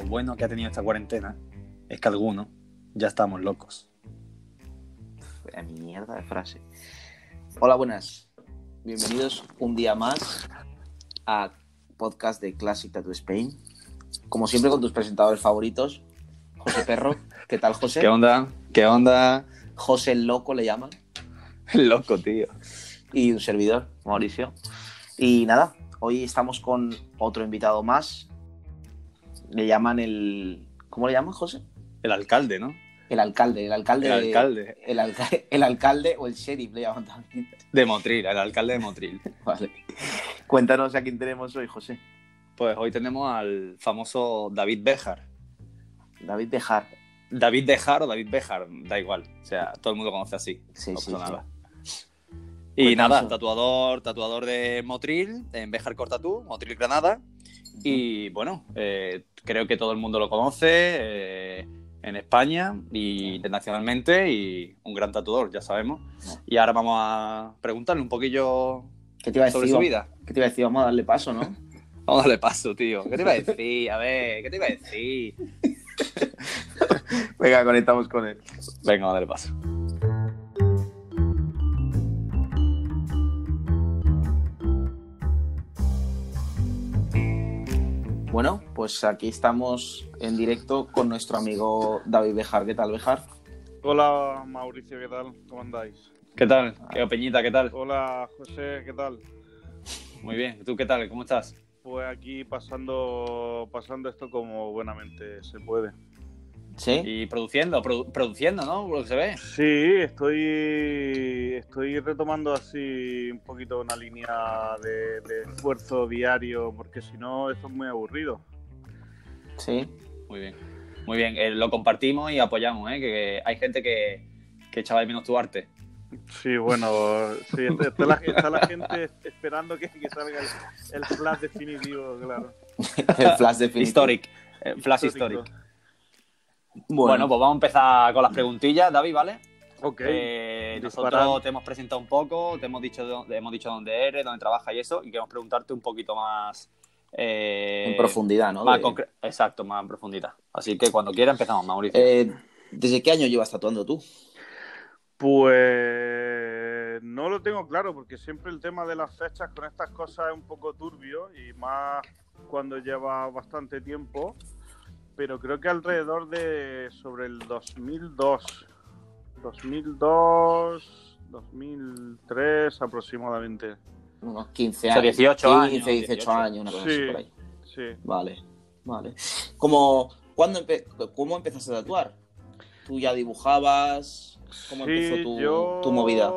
lo bueno que ha tenido esta cuarentena es que algunos ya estamos locos. Mierda de frase. Hola, buenas. Bienvenidos un día más a podcast de Classic Tattoo Spain. Como siempre con tus presentadores favoritos, José Perro. ¿Qué tal, José? ¿Qué onda? ¿Qué onda? José el Loco le llaman. Loco, tío. Y un servidor, Mauricio. Y nada, hoy estamos con otro invitado más. Le llaman el... ¿Cómo le llaman, José? El alcalde, ¿no? El alcalde, el alcalde. El alcalde. El, alca- el alcalde o el sheriff le llaman también. De Motril, el alcalde de Motril. Vale. Cuéntanos a quién tenemos hoy, José. Pues hoy tenemos al famoso David Bejar. David Bejar. David Bejar o David Bejar, da igual. O sea, todo el mundo conoce así. Sí, no sí, nada. Y Cuéntanos. nada, tatuador, tatuador de Motril, en Bejar Cortatú, Motril Granada. Y bueno, eh, creo que todo el mundo lo conoce eh, en España y internacionalmente y un gran tatuador, ya sabemos. Y ahora vamos a preguntarle un poquillo ¿Qué te iba a sobre su vida. ¿Qué te iba a decir? Vamos a darle paso, ¿no? Vamos a darle paso, tío. ¿Qué te iba a decir? A ver, ¿qué te iba a decir? Venga, conectamos con él. Venga, vamos a darle paso. Bueno, pues aquí estamos en directo con nuestro amigo David Bejar. ¿Qué tal, Bejar? Hola Mauricio, ¿qué tal? ¿Cómo andáis? ¿Qué tal? ¿Qué Peñita? ¿Qué tal? Hola José, ¿qué tal? Muy bien. ¿Tú qué tal? ¿Cómo estás? Pues aquí pasando, pasando esto como buenamente se puede. ¿Sí? Y produciendo, produ- produciendo, ¿no? Lo que se ve. Sí, estoy, estoy retomando así un poquito una línea de, de esfuerzo diario, porque si no esto es muy aburrido. Sí. Muy bien. Muy bien. Eh, lo compartimos y apoyamos, ¿eh? Que, que hay gente que, que echaba de menos tu arte. Sí, bueno, sí, está, está la, está la gente esperando que, que salga el, el flash definitivo, claro. El flash definitivo. Historic. Eh, flash Histórico. historic. Bueno. pues vamos a empezar con las preguntillas, David, ¿vale? Ok. Eh, nosotros te hemos presentado un poco, te hemos dicho, de dónde- hemos dicho dónde eres, dónde trabajas y eso, y queremos preguntarte un poquito más... eh, en profundidad, ¿no? Más De- concre- Exacto, más en profundidad. Así que cuando quieras empezamos, Mauricio. Eh, ¿Desde qué año llevas tatuando tú? Pues no lo tengo claro porque siempre el tema de las fechas con estas cosas es un poco turbio y más cuando lleva bastante tiempo, pero creo que alrededor de sobre el 2002, 2002, 2003 aproximadamente. Unos 15 O sea, años. 18 15, años, 18, 18. años, una cosa así Sí. por ahí. Sí. Vale, vale. ¿Cómo, ¿cuándo empe- ¿Cómo empezaste a tatuar? ¿Tú ya dibujabas? ¿Cómo Sí, empezó tu, yo tu movida?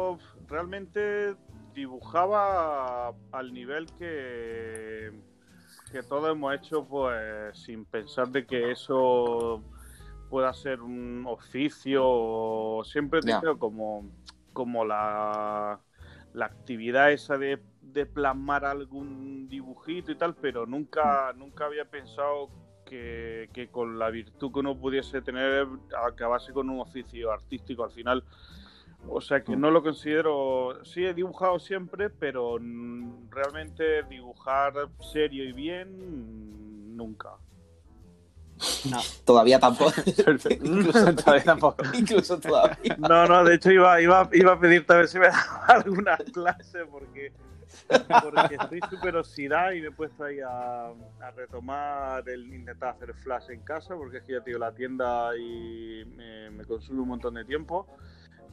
Realmente dibujaba al nivel que, que todos hemos hecho, pues sin pensar de que eso pueda ser un oficio. o Siempre tenido como, como la, la actividad esa de, de plasmar algún dibujito y tal, pero nunca, nunca había pensado que, que con la virtud que uno pudiese tener acabase con un oficio artístico al final. O sea que no lo considero, sí he dibujado siempre, pero mm, realmente dibujar serio y bien, mm, nunca. Todavía tampoco. Incluso todavía tampoco. Incluso todavía. No, no, de hecho iba, iba, iba a pedirte a ver si me daba alguna clase porque, porque estoy súper oxidado y me he puesto ahí a, a retomar el intentar hacer flash en casa porque es que ya te digo, la tienda y me, me consume un montón de tiempo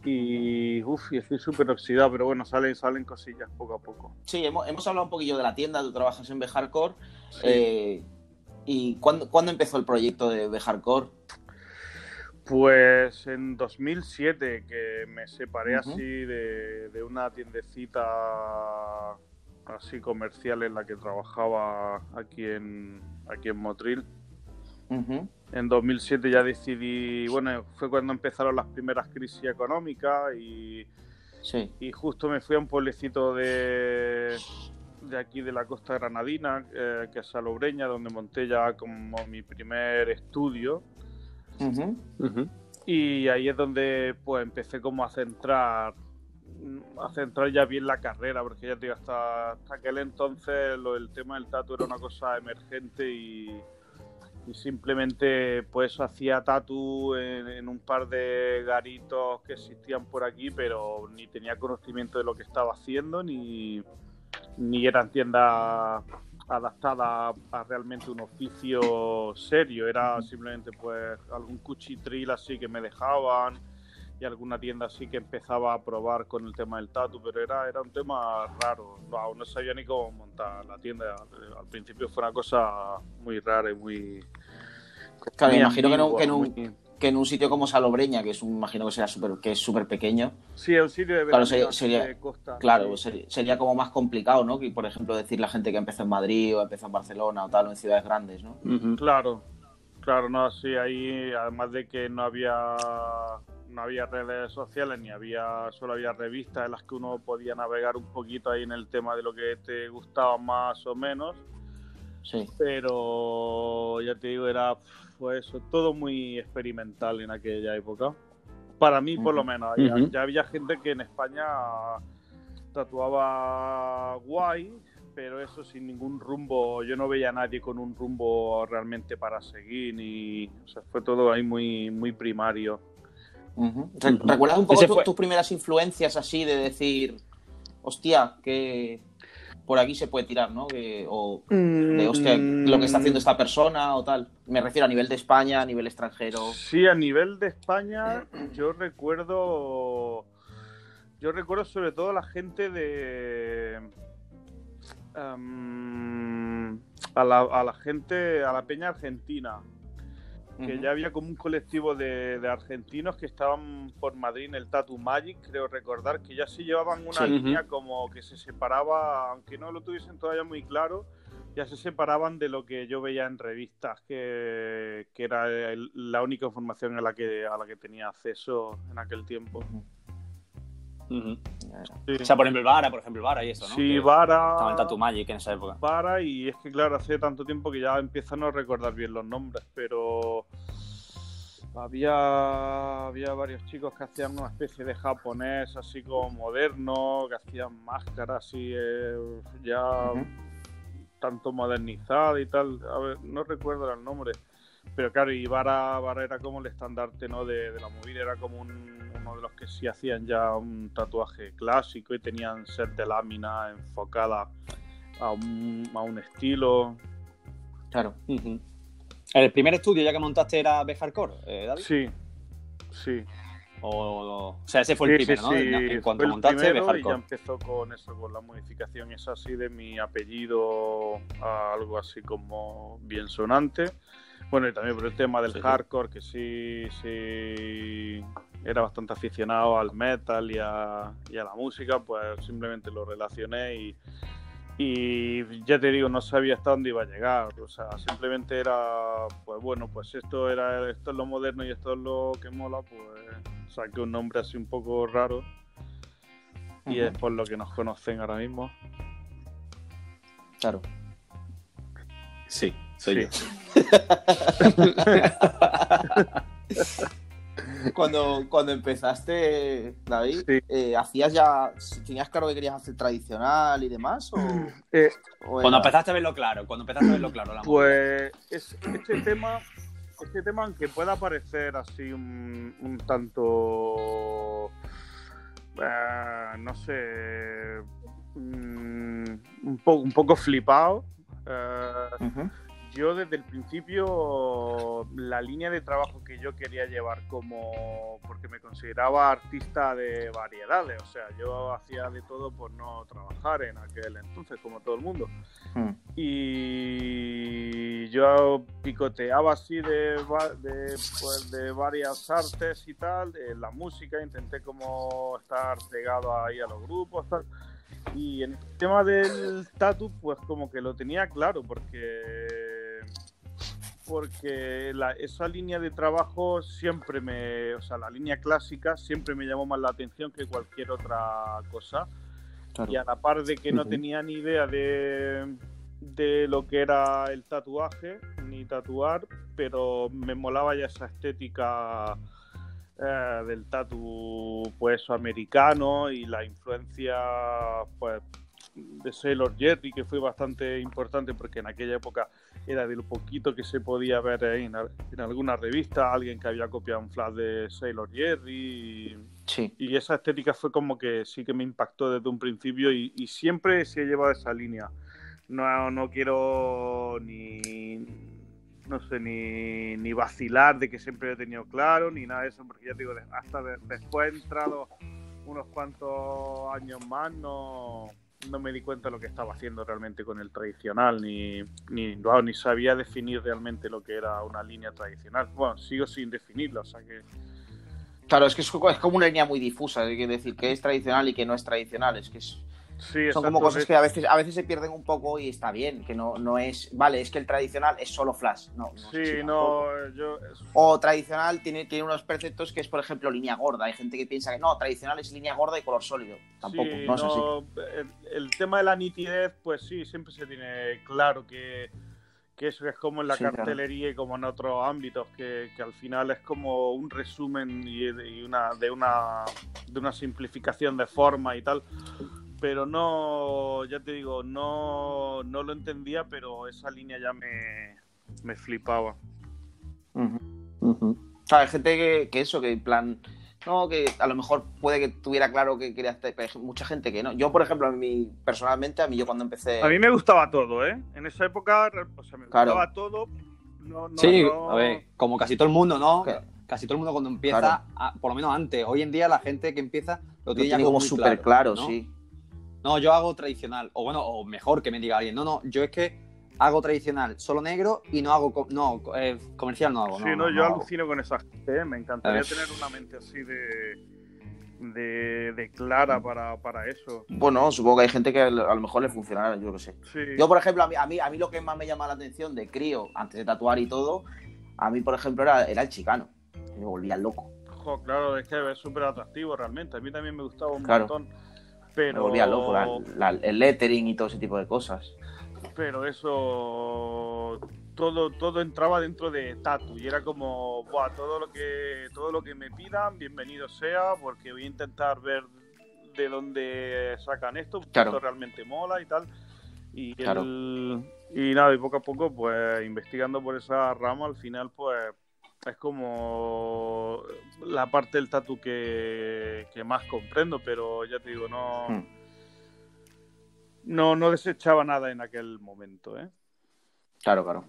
y uf, y estoy súper oxidado, pero bueno, salen, salen cosillas poco a poco. Sí, hemos, hemos hablado un poquillo de la tienda, tú trabajas en Bejarcore. Sí. Eh, ¿Y cuándo, cuándo empezó el proyecto de Bejarcore? Pues en 2007 que me separé así de, de una tiendecita así comercial en la que trabajaba aquí en aquí en Motril. Ujú. En 2007 ya decidí, bueno, fue cuando empezaron las primeras crisis económicas y, Sí. y justo me fui a un pueblecito de, de aquí de la costa granadina, eh, que es Salobreña, donde monté ya como mi primer estudio. Ujú. Y ahí es donde pues empecé como a centrar a centrar ya bien la carrera, porque ya te digo, hasta, hasta aquel entonces lo, el tema del tatu era una cosa emergente y, y simplemente pues hacía tatu en, un par de garitos que existían por aquí, pero ni tenía conocimiento de lo que estaba haciendo, ni, ni eran tiendas adaptadas a realmente un oficio serio, era simplemente pues algún cuchitril así que me dejaban y alguna tienda así que empezaba a probar con el tema del tatu, pero era, era un tema raro, no, no sabía ni cómo montar la tienda, al principio fue una cosa muy rara y muy... Claro, me imagino que, en un, que, en un, sitio como Salobreña, que es un, imagino que, sea super, que es súper pequeño... Sí, es un sitio de claro, sería, costa. Claro, sería, como más complicado, ¿no? Que, por ejemplo, decir la gente que empezó en Madrid o empezó en Barcelona o tal, o en ciudades grandes, ¿no? Claro, claro, no, sí, ahí, además de que no había no había redes sociales ni había solo había revistas en las que uno podía navegar un poquito ahí en el tema de lo que te gustaba más o menos. Sí. Pero ya te digo era pues eso todo muy experimental en aquella época. Para mí por lo menos ya había gente que en España tatuaba guay pero eso sin ningún rumbo yo no veía a nadie con un rumbo realmente para seguir ni o sea fue todo ahí muy muy primario ¿Recuerdas un poco tus primeras influencias así de decir, hostia, que por aquí se puede tirar, ¿no? o de, hostia, lo que está haciendo esta persona o tal. Me refiero a nivel de España, a nivel extranjero. Sí, a nivel de España, yo recuerdo. Yo recuerdo sobre todo la gente de. Em, a, la, a la gente, a la peña argentina que ya había como un colectivo de, argentinos que estaban por Madrid en el Tattoo Magic, creo recordar, que ya sí llevaban una línea como que se separaba, aunque no lo tuviesen todavía muy claro, ya se separaban de lo que yo veía en revistas, que, era la única información a la, que, a la que tenía acceso en aquel tiempo. O sea, por ejemplo, el Vara, por ejemplo, el Vara y eso, ¿no? Sí, Vara. Estaba en Tattoo Magic en esa época. Vara, y es que, claro, hace tanto tiempo que ya empiezo a no recordar bien los nombres, pero. Había, había varios chicos que hacían una especie de japonés así como moderno, que hacían máscaras así eh, ya tanto modernizada y tal. A ver, no recuerdo el nombre. Pero claro, y Vara, era como el estandarte ¿no? de, de la movida, era como un uno de los que sí hacían ya un tatuaje clásico y tenían set de lámina enfocada a un, a un estilo. Claro. ¿El primer estudio ya que montaste era B Hardcore, eh, David? Sí, sí. O, o, sea, ese fue el primero, ¿no? en cuanto montaste B Hardcore. Y ya empezó con eso, con la modificación es así de mi apellido a algo así como bien sonante. Bueno, y también por el tema del hardcore, que sí, sí era bastante aficionado al metal y a, la música, pues simplemente lo relacioné y, y ya te digo, no sabía hasta dónde iba a llegar. O sea, simplemente era, pues bueno, pues esto era esto es lo moderno y esto es lo que mola, pues saqué un nombre así un poco raro. Y es por lo que nos conocen ahora mismo. Claro. Sí, soy yo. cuando, cuando empezaste, David, eh, ¿hacías ya, tenías claro que querías hacer tradicional y demás? Eh, cuando empezaste a verlo claro, cuando empezaste a verlo claro. pues este tema, este tema, aunque pueda parecer así un, tanto, eh, no sé, mm, un, un poco flipado, yo desde el principio la línea de trabajo que yo quería llevar como porque me consideraba artista de variedades, o sea, yo hacía de todo por no trabajar en aquel entonces como todo el mundo. Hmm. Y yo picoteaba así de, de, pues, de varias artes y tal, de la música, intenté como estar pegado ahí a los grupos, tal y en el tema del tatu, pues como que lo tenía claro, porque porque esa línea de trabajo siempre me, o sea, la línea clásica siempre me llamó más la atención que cualquier otra cosa. Y a la par de que no tenía ni idea de, de lo que era el tatuaje, ni tatuar, pero me molaba ya esa estética eh, del tatu pues americano y la influencia pues de Sailor Jerry, que fue bastante importante porque en aquella época era de lo poquito que se podía ver en, en alguna revista, alguien que había copiado un flash de Sailor Jerry. Y, Sí. y esa estética fue como que sí que me impactó desde un principio y, y siempre se ha llevado esa línea. No, no quiero ni, no sé, ni, ni vacilar de que siempre he tenido claro, ni nada de eso, porque ya te digo, hasta de- después he entrado unos cuantos años más, no, no me di cuenta de lo que estaba haciendo realmente con el tradicional, ni, ni, ni sabía definir realmente lo que era una línea tradicional. Bueno, sigo sin definirla, o sea que Claro, es que es como una línea muy difusa, hay que decir que es tradicional y que no es tradicional, es que es- sí, son como cosas que a veces, a veces se pierden un poco y está bien, que no, no es, vale, es que el tradicional es solo flash, no. no Sí, no, yo... O tradicional tiene, tiene unos preceptos que es, por ejemplo, línea gorda. Hay gente que piensa que no, tradicional es línea gorda y color sólido. Tampoco, sí, no es así. El, el tema de la nitidez, pues sí, siempre se tiene claro que, que eso es como en la Sí, claro. cartelería y como en otros ámbitos, que, que al final es como un resumen y, y una, de, una, de una simplificación de forma y tal. Pero no, ya te digo, no, no lo entendía, pero esa línea ya me, me flipaba. O sea, hay gente que, que eso, que en plan. No, que a lo mejor puede que tuviera claro que quería hacer. pero hay mucha gente que no. Yo, por ejemplo, a mí, personalmente, a mí yo cuando empecé. A mí me gustaba todo, ¿eh? En esa época, o sea, me Claro. gustaba todo. No, no, sí, no- a ver, como casi todo el mundo, ¿no? Claro. Casi todo el mundo cuando empieza, Claro. a- por lo menos antes, hoy en día la gente que empieza lo lo tiene, ya tiene como muy súper claro, ¿no? sí. No, yo hago tradicional, o bueno, o mejor que me diga alguien, no, no, yo es que hago tradicional solo negro y no hago, co- no, co- eh, comercial no hago. Sí, no, no, no, yo no hago. alucino con esa gente, ¿eh? me encantaría tener una mente así de, de, de clara para, para eso. Bueno, supongo que hay gente que a lo a lo mejor le funcionará, yo qué sé. Sí, Yo, por ejemplo, a mí, a mí, a mí lo que más me llama la atención de crío, antes de tatuar y todo, a mí, por ejemplo, era, era el chicano. Me volvía loco. jo, claro, es que es súper atractivo realmente. A mí también me gustaba un Claro. montón. Me Pero, volvía loco. la- la- el lettering y todo ese tipo de cosas. pero eso todo, todo entraba dentro de Tatu y era como, Buah, todo lo que todo lo que me pidan, bienvenido sea, porque voy a intentar ver de dónde sacan esto, Claro. esto realmente mola y tal. Y, Claro. el- y nada, y poco a poco, pues investigando por esa rama, al final, pues es como la parte del tatu que, que más comprendo, pero ya te digo, no, Hmm. no, no desechaba nada en aquel momento, ¿eh? Claro, claro.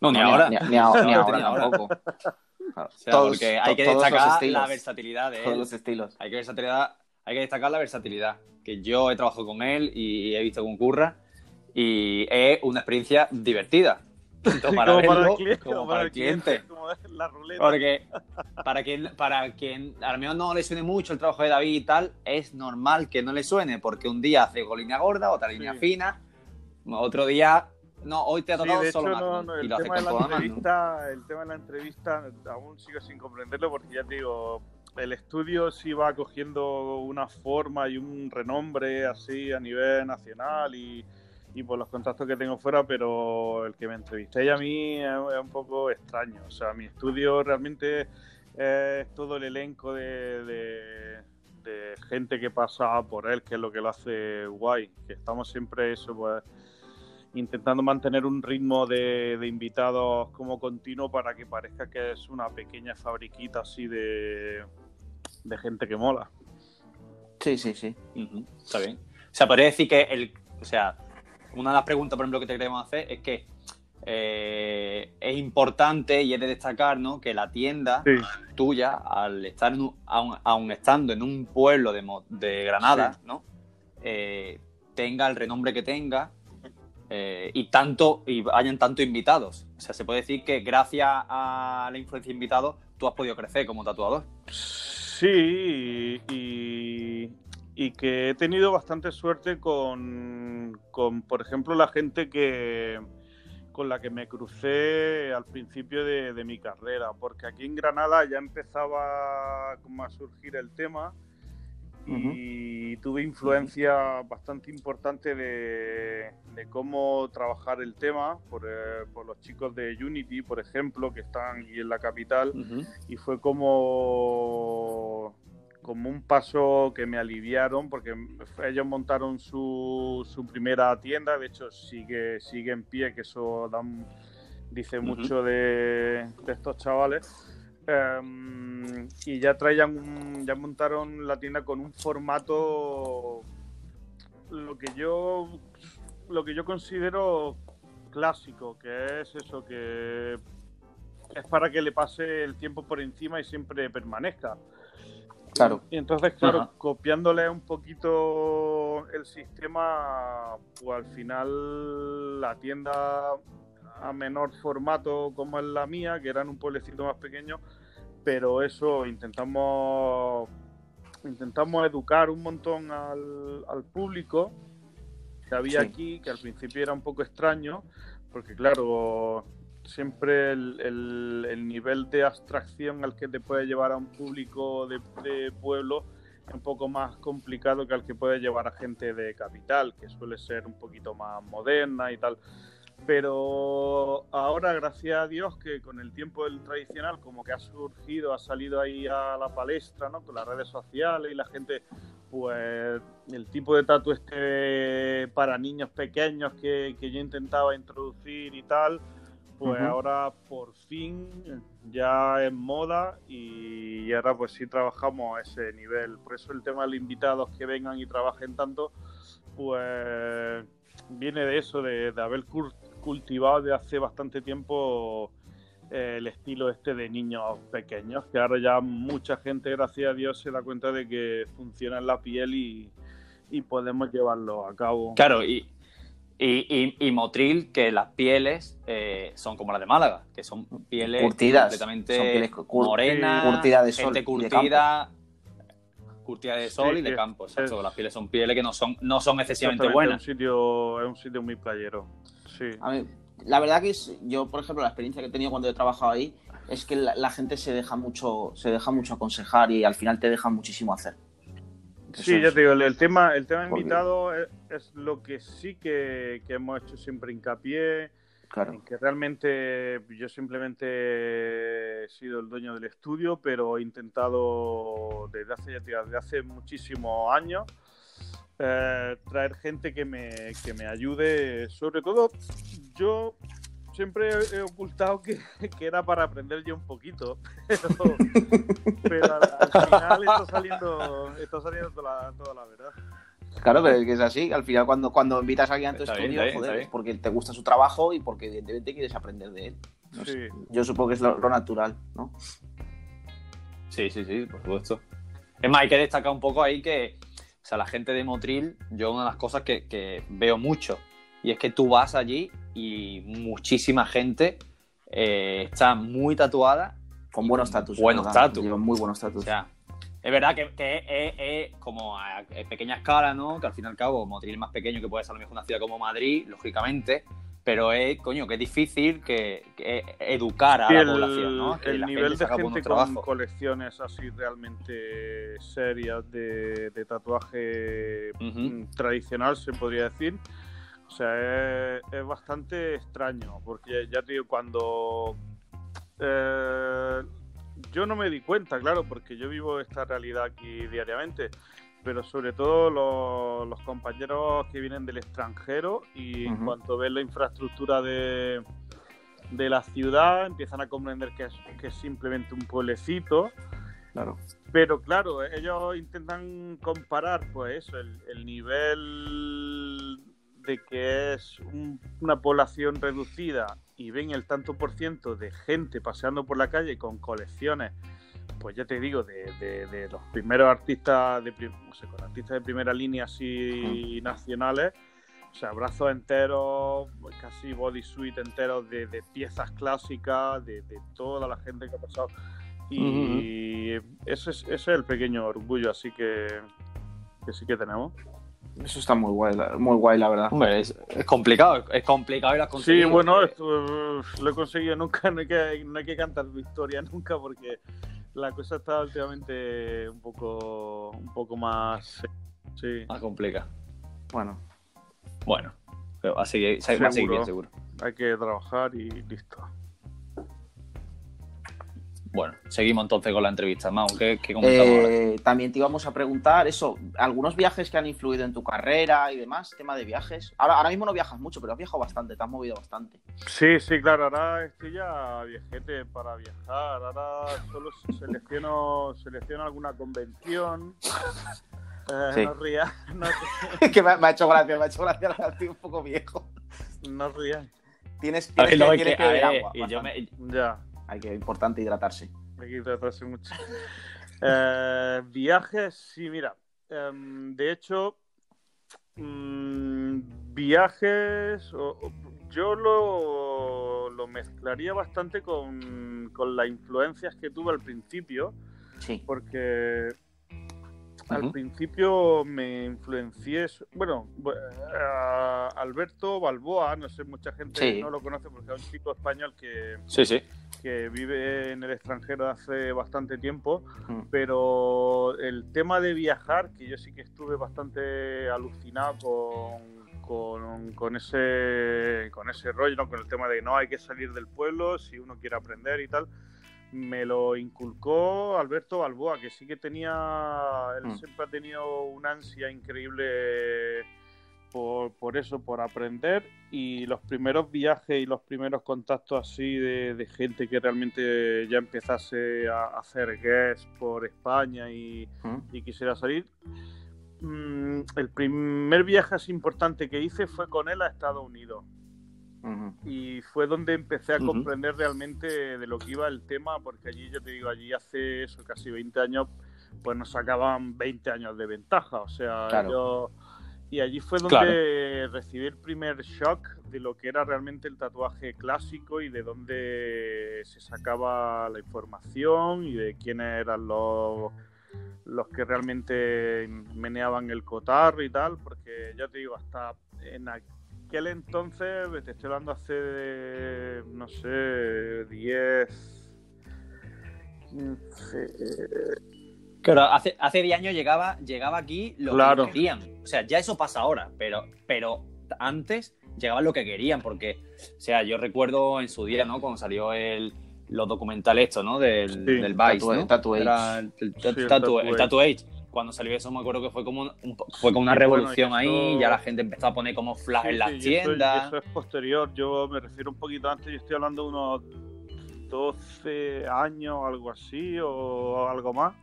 No, ni No, ahora. Ni, ni a- ni Ni ahora ahora. tampoco. Claro. O sea, Todos- porque hay que to- todos destacar estilos. la versatilidad de Todos él. los estilos. Hay que, versatilidad, hay que destacar la versatilidad. Que yo he trabajado con él y he visto cómo curra. Y es una experiencia divertida. Para como para verlo el cliente, como para el cliente. como es la ruleta. Porque para quien, para quien al menos no le suene mucho el trabajo de David y tal, es normal que no le suene, porque un día hace línea gorda, otra línea Sí. fina, otro día, no, hoy te ha Sí, tocado de solo hecho, no, no, y el tema de la toda Magnum. entrevista, el tema de la entrevista aún sigo sin comprenderlo porque ya te digo, el estudio sí va cogiendo una forma y un renombre así a nivel nacional y, y por los contactos que tengo fuera, pero el que me entrevisté a mí es, un poco extraño. O sea, mi estudio realmente es todo el elenco de, de- de gente que pasa por él, que es lo que lo hace guay. Que estamos siempre eso, pues intentando mantener un ritmo de, de invitados como continuo para que parezca que es una pequeña fabriquita así de, de gente que mola. Sí, sí, sí. Está bien. O sea, podría decir que el. O sea, una de las preguntas, por ejemplo, que te queremos hacer es que eh, es importante y es de destacar, ¿no? Que la tienda Sí, tuya, al estar en un- aun, aun estando en un pueblo de Granada, ¿no? Eh, tenga el renombre que tenga eh, y tanto y hayan tanto invitados. O sea, se puede decir que gracias a la influencia de invitados tú has podido crecer como tatuador. sí y, y que he tenido bastante suerte con, con, por ejemplo, la gente que con la que me crucé al principio de, de mi carrera, porque aquí en Granada ya empezaba como a surgir el tema y tuve influencia bastante importante de, de cómo trabajar el tema por, eh, por los chicos de Unity, por ejemplo, que están aquí en la capital, y fue como, como un paso que me aliviaron porque ellos montaron su, su primera tienda, de hecho sigue, sigue en pie, que eso dice mucho de, estos chavales. Em, y ya traían ya montaron la tienda con un formato lo que yo lo que yo considero clásico, que es eso que es para que le pase el tiempo por encima y siempre permanezca. Claro. Y entonces, claro, copiándole un poquito el sistema, pues al final la tienda a menor formato como es la mía, que era en un pueblecito más pequeño, pero eso intentamos intentamos educar un montón al, al público que había aquí, que al principio era un poco extraño, porque claro, siempre el, nivel de abstracción al que te puede llevar a un público de, pueblo es un poco más complicado que al que puede llevar a gente de capital, que suele ser un poquito más moderna y tal. Pero ahora, gracias a Dios, que con el tiempo del tradicional, como que ha surgido, ha salido ahí a la palestra, ¿no? Con las redes sociales y la gente, pues, el tipo de tatu este para niños pequeños que, que yo intentaba introducir y tal, pues ahora por fin ya es moda y ahora pues sí trabajamos a ese nivel. Por eso el tema de los invitados que vengan y trabajen tanto, pues viene de eso, de, haber cultivado de hace bastante tiempo eh, el estilo este de niños pequeños, que ahora ya mucha gente, gracias a Dios, se da cuenta de que funciona en la piel y, y podemos llevarlo a cabo. Claro, y, y, Motril, que las pieles eh, son como las de Málaga, que son pieles curtidas, completamente morenas, curtida de sol, curtida, curtida de sol y de campo. Las pieles son pieles que no son, no son excesivamente buenas. Es un sitio, es un sitio muy playero. Sí. la verdad que es, yo, por ejemplo, la experiencia que he tenido cuando he trabajado ahí es que la, gente se deja mucho, se deja mucho aconsejar y al final te deja muchísimo hacer. Sí, ya te digo, el tema, el tema invitado es, lo que sí que, hemos hecho siempre hincapié. En que realmente yo simplemente he sido el dueño del estudio, pero he intentado desde hace, ya desde hace muchísimos años eh, traer gente que me, que me ayude. Sobre todo, yo siempre he ocultado que, era para aprender yo un poquito, pero, al, final está saliendo, está saliendo toda, la, verdad. Claro, pero es que es así. Al final, cuando, cuando invitas a alguien a tu estudio, joder, es porque te gusta su trabajo y porque evidentemente quieres aprender de él. Yo supongo que es lo, natural, ¿no? Sí, sí, sí, por supuesto. Es más, hay que destacar un poco ahí que, o sea, la gente de Motril, yo una de las cosas que, que veo mucho, y es que tú vas allí y muchísima gente eh, está muy tatuada. Con buenos estatus. Buenos estatus. muy buenos estatus. O sea, es verdad que, es, como a, pequeña escala, ¿no? Que al fin y al cabo, Motril más pequeño que puede ser a lo mejor una ciudad como Madrid, lógicamente, pero es, coño, que es difícil que, educar a la población, ¿no? el nivel de gente con colecciones así realmente serias de, tatuaje mm, tradicional, se podría decir, o sea, es, bastante extraño, porque ya te digo, cuando... Eh, yo no me di cuenta, claro, porque yo vivo esta realidad aquí diariamente, pero sobre todo los, compañeros que vienen del extranjero y en cuanto ven la infraestructura de, de la ciudad empiezan a comprender que es, que es simplemente un pueblecito. Claro. Pero claro, ellos intentan comparar, pues eso, el, el nivel de que es una población reducida y ven el tanto por ciento de gente paseando por la calle con colecciones, pues ya te digo, de, los primeros artistas, de, con artistas de primera línea así nacionales, o sea, brazos enteros, casi bodysuit enteros de, piezas clásicas, de, toda la gente que ha pasado. Y ese, es, ese es el pequeño orgullo así que, que sí que tenemos. Eso está muy guay, muy guay la verdad. Hombre, es, complicado, es complicado ir a conseguir. Sí, bueno, esto, lo he conseguido nunca, no hay, que, no hay que cantar victoria nunca porque la cosa está últimamente un poco, un poco más, sí. Más complicada. Bueno. Bueno, pero así que va a seguir bien seguro. Hay que trabajar y listo. Bueno, seguimos entonces con la entrevista. Mau, ¿qué, qué comentamos ahora? Eh, también te íbamos a preguntar eso, algunos viajes que han influido en tu carrera y demás, tema de viajes. Ahora, ahora mismo no viajas mucho, pero has viajado bastante, te has movido bastante. Sí, sí, claro, ahora estoy ya viajete para viajar, ahora solo selecciono, selecciono alguna convención. Eh, Sí. No rías, no, que me, me ha hecho gracia, me ha hecho gracia, ahora estoy un poco viejo. no rías. Tienes, A tienes ver, no, que, es tienes que, beber ver, agua. y yo bastante. me- Ya, Hay que, importante hidratarse. hay que tratarse mucho. Eh, viajes, sí, mira. em, de hecho, mm, viajes, o- o- yo lo, lo mezclaría bastante con, con las influencias que tuve al principio, Sí. porque al principio me influencié, bueno, bu- a Alberto Balboa, no sé, mucha gente Sí. no lo conoce porque es un chico español que, Sí, sí. que vive en el extranjero hace bastante tiempo, pero el tema de viajar, que yo sí que estuve bastante alucinado con, con, con ese, con ese rollo, ¿no? con el tema de no hay que salir del pueblo si uno quiere aprender y tal. Me lo inculcó Alberto Balboa, que sí que tenía, él Mm. siempre ha tenido una ansia increíble por, por eso, por aprender. Y los primeros viajes y los primeros contactos así de, de gente que realmente ya empezase a hacer guest por España y, Mm. y quisiera salir. Mm, el primer viaje así importante que hice fue con él a Estados Unidos Y fue donde empecé a comprender realmente de lo que iba el tema, porque allí, yo te digo, allí hace eso, casi 20 años, pues nos sacaban 20 años de ventaja, o sea, Claro. yo- Y allí fue donde Claro. recibí el primer shock de lo que era realmente el tatuaje clásico y de dónde se sacaba la información y de quiénes eran los, los que realmente meneaban el cotarro y tal, porque ya te digo, hasta en aquel entonces, te estoy hablando hace, no sé, 10, 15, Claro, hace, hace 10 años llegaba, llegaba aquí lo Claro. que querían. O sea, ya eso pasa ahora, pero, pero antes llegaba lo que querían, porque, o sea, yo recuerdo en su día, ¿no? Cuando salió el, los documentales estos, ¿no? Del, Sí, del Vice, Tattoo- ¿no? Tattoo Age. Era el, el- Sí, el Age. Cuando salió eso me acuerdo que fue como, un- fue como una bueno, revolución ahí, ya la gente empezó a poner como flash Sí, en las sí, tiendas. Eso, es posterior, yo me refiero un poquito antes, yo estoy hablando de unos 12 años, algo así, o algo más.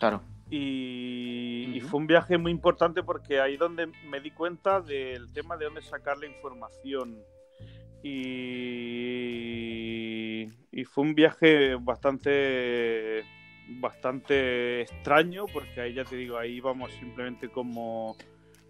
Claro. Y, fue un viaje muy importante porque ahí donde me di cuenta del tema de dónde sacar la información. Y, y fue un viaje bastante bastante extraño porque ahí ya te digo, ahí íbamos simplemente como,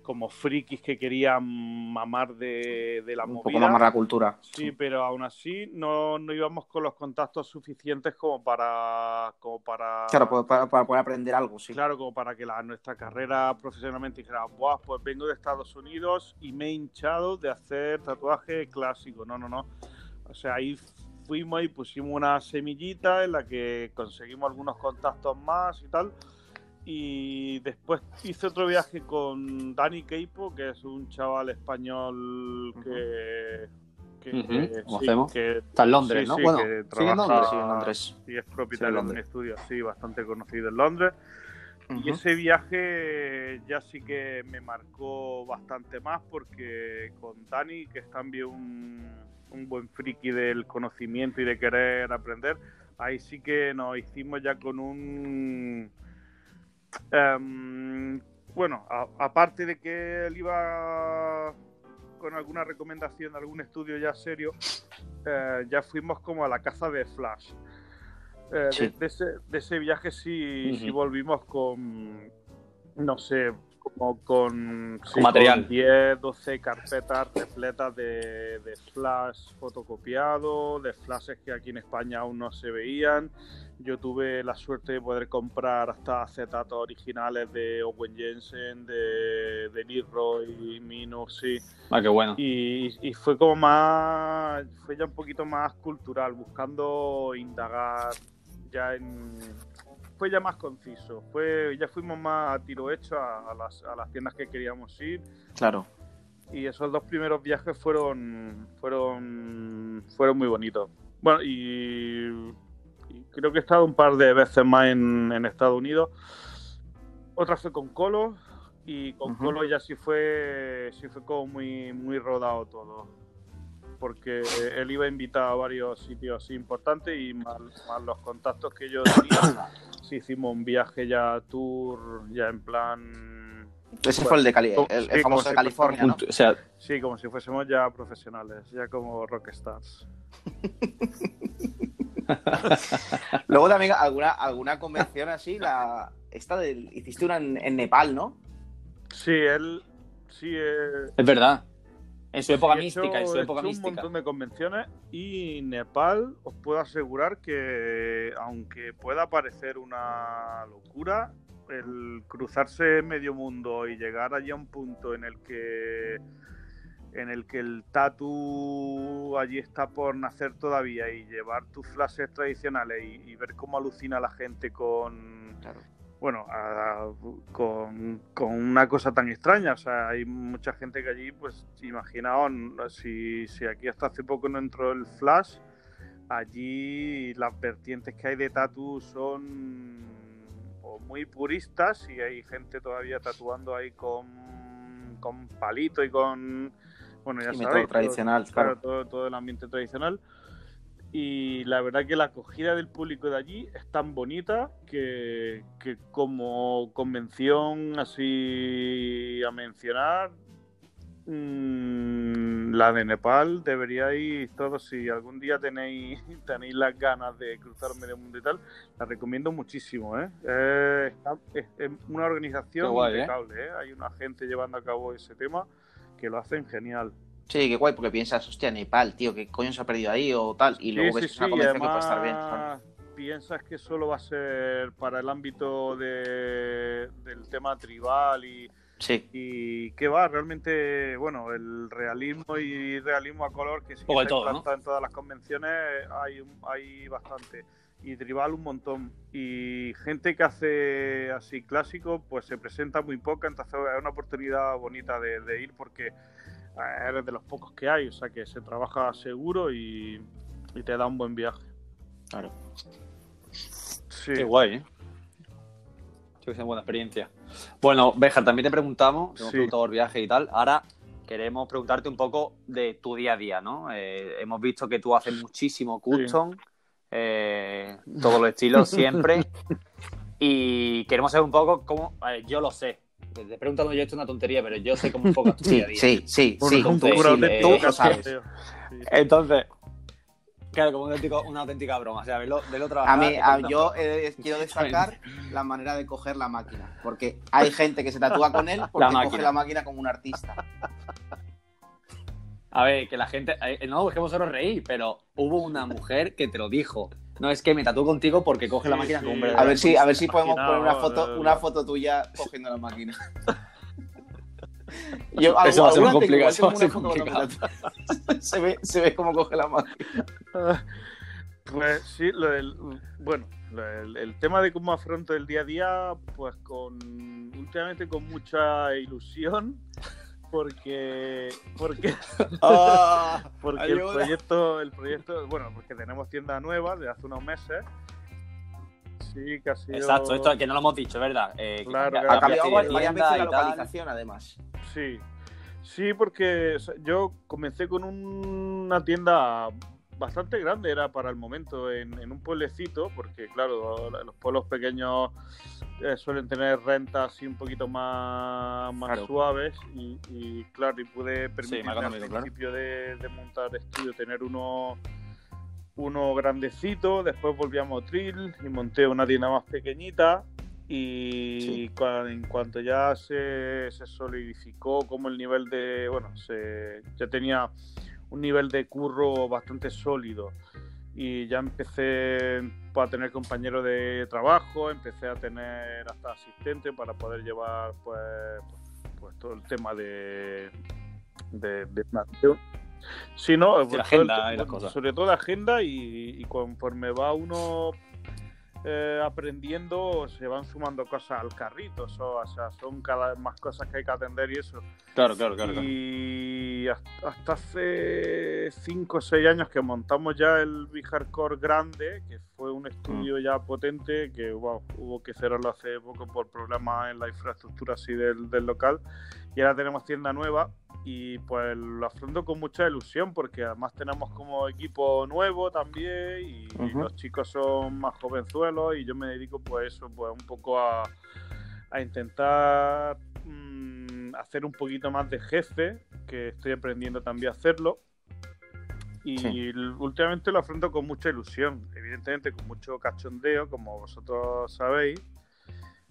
como frikis que querían mamar de, de la Un movida. poco mamar la cultura. Sí, pero aún así no, no íbamos con los contactos suficientes como para, como para Claro, pues, para, para poder aprender algo, sí. Claro, como para que la, nuestra carrera profesionalmente dijera, Buah, pues vengo de Estados Unidos y me he hinchado de hacer tatuaje clásico. No, no, no. O sea, ahí fuimos y pusimos una semillita en la que conseguimos algunos contactos más y tal. Y después hice otro viaje con Dani Keipo, que es un chaval español que... que- Ujú, que- conocemos. que- Está en Londres, sí, ¿no? sí, bueno, que trabaja- Londres. Sí, en Londres. Sí, es Sí, propietario de un estudio así bastante conocido en Londres. Y Ujú. ese viaje ya sí que me marcó bastante más porque con Dani, que es también un, un buen friki del conocimiento y de querer aprender, ahí sí que nos hicimos ya con un... em, bueno, aparte de que él iba con alguna recomendación de algún estudio ya serio, eh, ya fuimos como a la caza de Flash. Eh, de- Sí. de, ese, de ese viaje sí, sí volvimos con, no sé, como con, sí, material. con 10, 12 carpetas repletas de, de flash fotocopiado, de flashes que aquí en España aún no se veían. Yo tuve la suerte de poder comprar hasta acetatos originales de Owen Jensen, de, de Leroy, Minus, sí. Ah, qué bueno. Y, y fue como más, fue ya un poquito más cultural, buscando indagar ya en... Fue ya más conciso, fue ya fuimos más a tiro hecho a, a las, a las tiendas que queríamos ir Claro. y esos dos primeros viajes fueron fueron fueron muy bonitos. Bueno, y, y creo que he estado un par de veces más en, en Estados Unidos. Otra fue con Colo y con. Colo ya sí fue, sí fue como muy, muy rodado todo. Porque él iba a invitar a varios sitios así importantes y más, más los contactos que yo tenía. Sí hicimos un viaje ya tour, ya en plan... Ese Bueno, fue el de Cali, como- el, sí, famoso de si California. O sea, Sí, como si fuésemos ya profesionales, ya como rockstars. Luego también alguna, alguna convención así, la esta del, hiciste una en, en Nepal, ¿no? Sí, él... Sí, eh, es verdad. En su época he hecho- mística, en su he época hecho mística. un montón de convenciones y Nepal os puedo asegurar que aunque pueda parecer una locura el cruzarse medio mundo y llegar allí a un punto en el que en el que el tatu allí está por nacer todavía y llevar tus flashes tradicionales y, y ver cómo alucina la gente con Claro. Bueno, a- con, con una cosa tan extraña. O sea, hay mucha gente que allí, pues, imaginaos, si, si aquí hasta hace poco no entró el flash, allí las vertientes que hay de tatu son o muy puristas y hay gente todavía tatuando ahí con, con palito y con, bueno, ya sabéis, todo- tradicional, claro, claro. todo, todo el ambiente tradicional. Y la verdad que la acogida del público de allí es tan bonita que, que como convención así a mencionar, mm, la de Nepal deberíais todos, si algún día tenéis, tenéis las ganas de cruzar medio mundo y tal, la recomiendo muchísimo. ¿eh? Eh, es, es una organización guay, ¿eh? impecable. ¿eh? Hay una gente llevando a cabo ese tema que lo hacen genial. Sí, qué guay, porque piensas, hostia, Nepal, tío, ¿qué coño se ha perdido ahí o tal? Y luego Sí, ves sí, una sí, convención que puede estar bien. además claro. Piensas que solo va a ser para el ámbito de, del tema tribal y, Sí, y que va, realmente, bueno, el realismo y realismo a color que sí que está todo, ¿no? en todas las convenciones, hay, hay bastante. Y tribal un montón. Y gente que hace así clásico, pues se presenta muy poca, entonces es una oportunidad bonita de, de ir porque eres de los pocos que hay, o sea que se trabaja seguro y, y te da un buen viaje. claro. Sí. Qué guay, ¿eh? Creo que es una buena experiencia. Bueno, Béjar, también te preguntamos, te hemos Sí. preguntado por viaje y tal. Ahora queremos preguntarte un poco de tu día a día, ¿no? Eh, hemos visto que tú haces muchísimo custom, eh, todos los estilos siempre. y queremos saber un poco cómo. yo lo sé. Te he preguntado yo esto es una tontería, pero yo sé cómo enfocas tu Sí, día a día. sí, sí, sí. Entonces, claro, como un auténtico- una auténtica broma. O sea, verlo, verlo A trabajar. mí, a- cuenta- yo eh, quiero destacar la manera de coger la máquina, porque hay gente que se tatúa con él porque coge máquina. la máquina como un artista. A ver, que la gente. eh, no, es que vosotros reís, pero hubo una mujer que te lo dijo. No es que me tatúo contigo porque coge la máquina sí. como un A verdadero ver si, a ver si podemos poner una foto, una foto tuya cogiendo la máquina. Yo, Eso va a ser alguna muy tengo, complicado, eso va a ser se, ve, se ve cómo coge la máquina. Pues sí, lo del, bueno, lo del- el tema de cómo afronto el día a día, pues con últimamente con mucha ilusión, porque porque Ah, porque el proyecto, el proyecto, bueno, porque tenemos tienda nueva de hace unos meses. Sí, que ha sido- Exacto, esto que no lo hemos dicho, ¿verdad? Eh, Claro. Ha cambiado varias veces la tal. localización, además. Sí, sí, porque yo comencé con una tienda bastante grande, era para el momento, en, en un pueblecito, porque claro, los pueblos pequeños eh, suelen tener rentas así un poquito más, más Claro. suaves y, y, claro, y pude permitirme al claro. principio de, de montar estudio tener uno uno grandecito, después volví a Motril y monté una tienda más pequeñita y Sí. cua- en cuanto ya se, se solidificó como el nivel de, bueno, se, ya tenía un nivel de curro bastante sólido y ya empecé a tener compañeros de trabajo, empecé a tener hasta asistente para poder llevar pues, pues, todo el tema de, de, de- de- Sí, no, la todo el agenda te- y las cosas. sobre todo la agenda y, y conforme va uno eh, aprendiendo se van sumando cosas al carrito, so- o sea, son cada vez más cosas que hay que atender y eso. Claro, claro, claro. Y hasta, hasta hace 5 o 6 años que montamos ya el Hardcore grande, que fue un estudio ya potente, que wow, hubo que cerrarlo hace poco por problemas en la infraestructura así del, del local. Y ahora tenemos tienda nueva y pues lo afronto con mucha ilusión porque además tenemos como equipo nuevo también y, los chicos son más jovenzuelos y yo me dedico pues eso, pues un poco a, a intentar mm, hacer un poquito más de jefe, que estoy aprendiendo también a hacerlo. Y Sí. últimamente lo afronto con mucha ilusión, evidentemente con mucho cachondeo, como vosotros sabéis,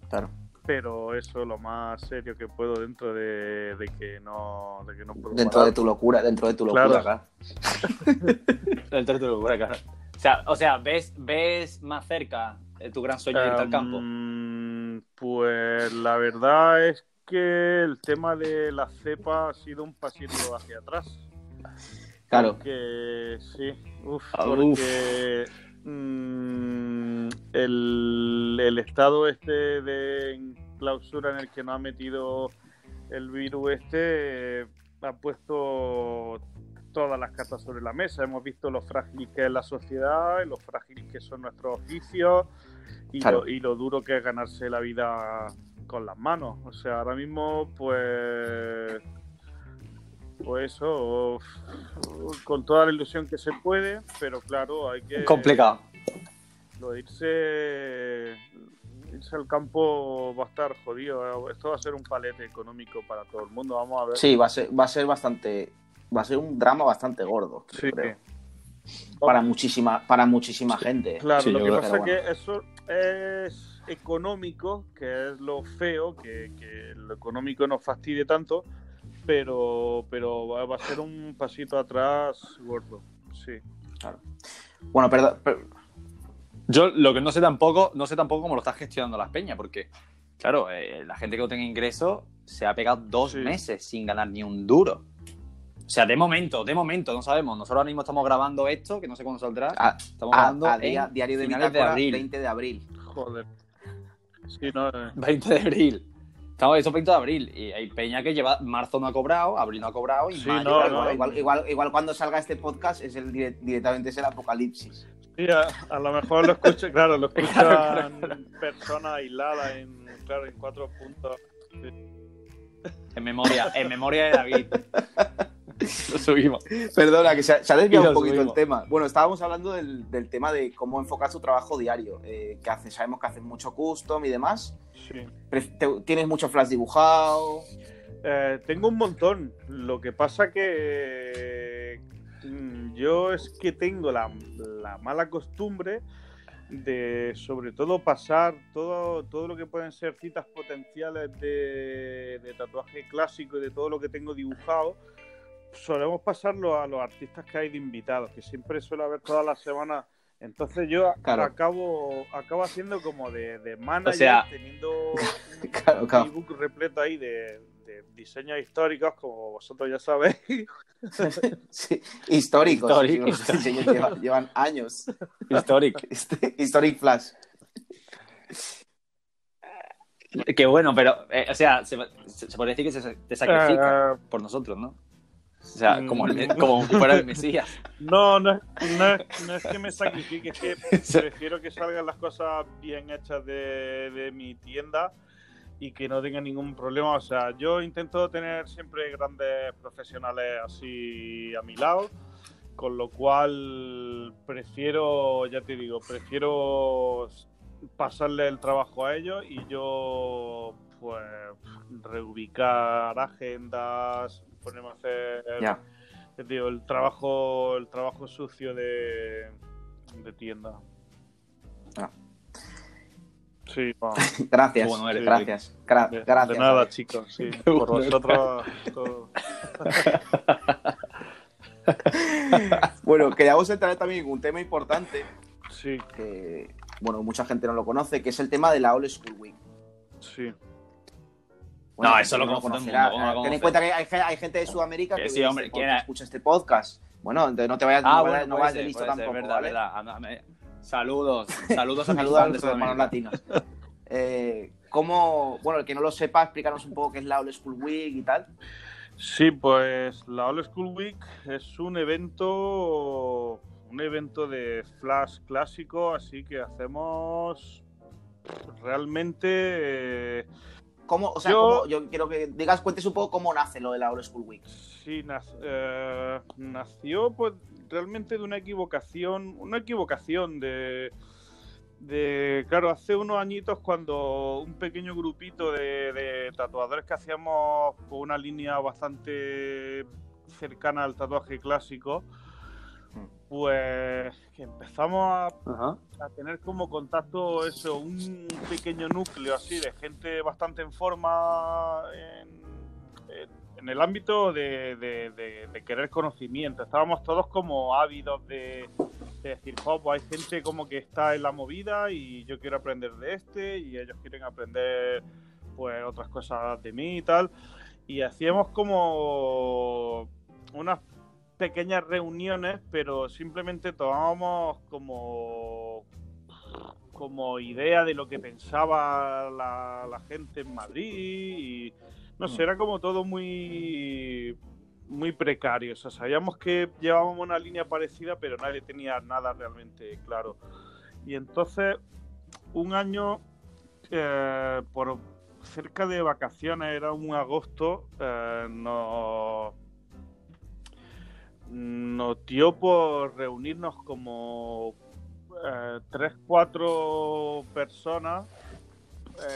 Claro. Pero eso lo más serio que puedo dentro de, de que no de que no puedo Dentro parar. de tu locura, dentro de tu locura, Claro. claro. Dentro de tu locura, claro. O sea, o sea ¿ves, ¿ves más cerca eh, tu gran sueño de irte al campo? Mm, Pues la verdad es que el tema de la cepa ha sido un pasito hacia atrás. Claro. Que sí, uf, Ah, porque mm, el, el estado este de clausura en el que nos ha metido el virus este eh, ha puesto todas las cartas sobre la mesa. Hemos visto lo frágil que es la sociedad, lo frágil que son nuestros oficios y, Claro. lo, y lo duro que es ganarse la vida con las manos. O sea, ahora mismo, pues, pues eso, con toda la ilusión que se puede, pero claro, hay que Complicado. lo de irse, irse al campo va a estar jodido. Esto va a ser un palete económico para todo el mundo. Vamos a ver. Sí, va a ser, va a ser bastante. Va a ser un drama bastante gordo. Sí. creo. Para muchísima, para muchísima gente. Claro, Sí, lo que pasa es que- que eso es económico, que es lo feo, que, que lo económico nos fastidie tanto, pero, pero va, va a ser un pasito atrás gordo. Sí. Bueno, perdón. per- Yo lo que no sé tampoco, no sé tampoco cómo lo está gestionando las peñas, porque, claro, eh, la gente que no tenga ingresos se ha pegado dos Sí. meses sin ganar ni un duro. O sea, de momento, de momento, no sabemos. Nosotros ahora mismo estamos grabando esto, que no sé cuándo saldrá. a- Estamos a- grabando a día- diario de finales de abril. 20 de abril. Joder. Sí, no, eh, 20 de abril. Estamos, eso es 20 de abril. Y hay peña que lleva, marzo no ha cobrado, abril no ha cobrado y Sí, mayo no, no, igual, igual, igual cuando salga este podcast es el dire- directamente es el apocalipsis. sí, a, a lo mejor lo escucha, claro, lo escuchan personas aisladas en, claro, en cuatro puntos. En memoria, en memoria de David. Lo subimos. Perdona, que se, ha- se ha desviado un poquito subimos. el tema. Bueno, estábamos hablando del, del tema de cómo enfocar tu trabajo diario. Eh, que haces, sabemos que haces mucho custom y demás. Sí. Tienes mucho flash dibujado. Eh, tengo un montón. Lo que pasa que mm, yo es que tengo la, la mala costumbre de, sobre todo, pasar todo, todo lo que pueden ser citas potenciales de, de tatuaje clásico y de todo lo que tengo dibujado. Solemos pasarlo a los artistas que hay de invitados, que siempre suele haber todas las semanas. Entonces yo Claro. acabo, acabo haciendo como de, de manager, sea- teniendo un, Claro, un claro. ebook repleto ahí de, de diseños históricos, como vosotros ya sabéis. Sí, históricos. Los diseños llevan, llevan años. Histórico. Este- Historic Flash. Que bueno, pero, eh, o sea, se, se, se podría decir que se, te sacrifica Eh, por nosotros, ¿no? O sea, Mm. como, el- como fuera el Mesías. no, no, es- no, es- no es que me sacrifique, es que prefiero que salgan las cosas bien hechas de, de mi tienda y que no tenga ningún problema. O sea, yo intento tener siempre grandes profesionales así a mi lado, con lo cual prefiero, ya te digo, prefiero pasarle el trabajo a ellos y yo pues reubicar agendas, ponerme a hacer el trabajo, el trabajo sucio de, de tienda. Ah. Sí. Gracias. Bueno eres, gracias. Gra- De, gracias. de nada, chicos. Sí, por vosotros. todo. Bueno, queríamos entrar también en un tema importante Sí, que, bueno, mucha gente no lo conoce, que es el tema de la Old School Week. sí. No, eso lo el conocerá. mundo, ¿cómo lo Ten en cuenta que hay, hay gente de Sudamérica Que que, sí, ve hombre, este ¿quién podcast, era? escucha este podcast. Bueno, entonces no te vayas, Ah, no bueno, vayas, no puede vayas ser, de listo puede ser, tampoco, verdad, ¿vale? verdad. Saludos, saludos a mis Saludos de nuestros hermanos latinos. Eh, ¿Cómo, bueno, el que no lo sepa, explícanos un poco qué es la Old School Week y tal? Sí, pues la All School Week es un evento, un evento de flash clásico, así que hacemos realmente. eh, ¿Cómo, o sea, Yo- cómo- yo quiero que digas, cuentes un poco cómo nace lo de la Old School Week. Sí, nac- eh, nació pues realmente de una equivocación, una equivocación de, de, claro, hace unos añitos cuando un pequeño grupito de, de tatuadores que hacíamos con una línea bastante cercana al tatuaje clásico, pues que empezamos a Ajá. a tener como contacto eso, un pequeño núcleo así de gente bastante en forma en, el ámbito de, de- de- de querer conocimiento. Estábamos todos como ávidos de, de decir, "Jo, pues hay gente como que está en la movida y yo quiero aprender de este y ellos quieren aprender pues otras cosas de mí y tal. Y hacíamos como unas pequeñas reuniones, pero simplemente tomábamos como como idea de lo que pensaba la, la gente en Madrid y no sé, era como todo muy muy precario, o sea, sabíamos que llevábamos una línea parecida, pero nadie tenía nada realmente claro. Y entonces, un año, eh, por cerca de vacaciones, era un agosto, eh, nos, nos dio por reunirnos como eh, tres, cuatro personas.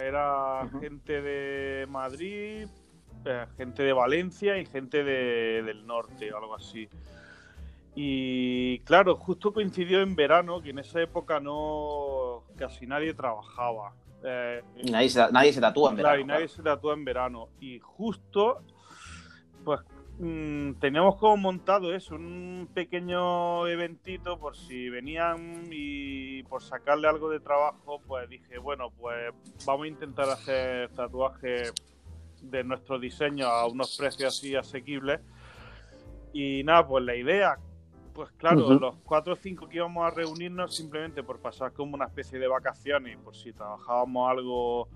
Era gente de Madrid, eh, gente de Valencia y gente de- del norte, algo así. Y claro, justo coincidió en verano, que en esa época no casi nadie trabajaba. Eh, Y nadie se, nadie se tatúa en Claro, verano, y nadie se tatúa en verano. Y justo, pues mm, teníamos como montado eso, un pequeño eventito por si venían y por sacarle algo de trabajo, pues dije, bueno, pues vamos a intentar hacer tatuajes de nuestro diseño a unos precios así asequibles. Y nada, pues la idea, pues claro, los cuatro o cinco que íbamos a reunirnos simplemente por pasar como una especie de vacaciones y por si trabajábamos algo,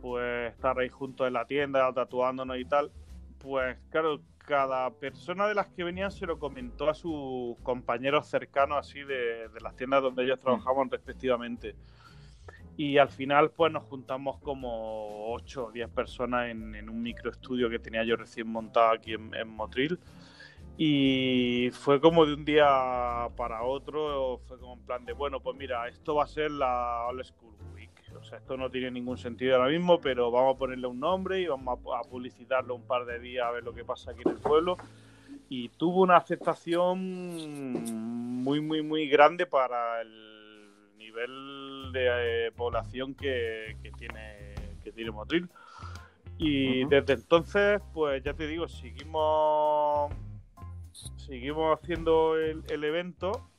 pues estar ahí juntos en la tienda, tatuándonos y tal, pues claro, cada persona de las que venían se lo comentó a sus compañeros cercanos así de, de las tiendas donde ellos trabajaban respectivamente. Y al final, pues nos juntamos como 8 o 10 personas en, en un microestudio que tenía yo recién montado aquí en, en Motril. Y fue como de un día para otro, fue como en plan de, bueno, pues mira, esto va a ser la All School. O sea, esto no tiene ningún sentido ahora mismo, pero vamos a ponerle un nombre y vamos a, publicitarlo un par de días a ver lo que pasa aquí en el pueblo. Y tuvo una aceptación muy, muy, muy grande para el nivel de eh, población que, que tiene, que tiene Motril. Y desde entonces, pues ya te digo, seguimos seguimos haciendo el, el evento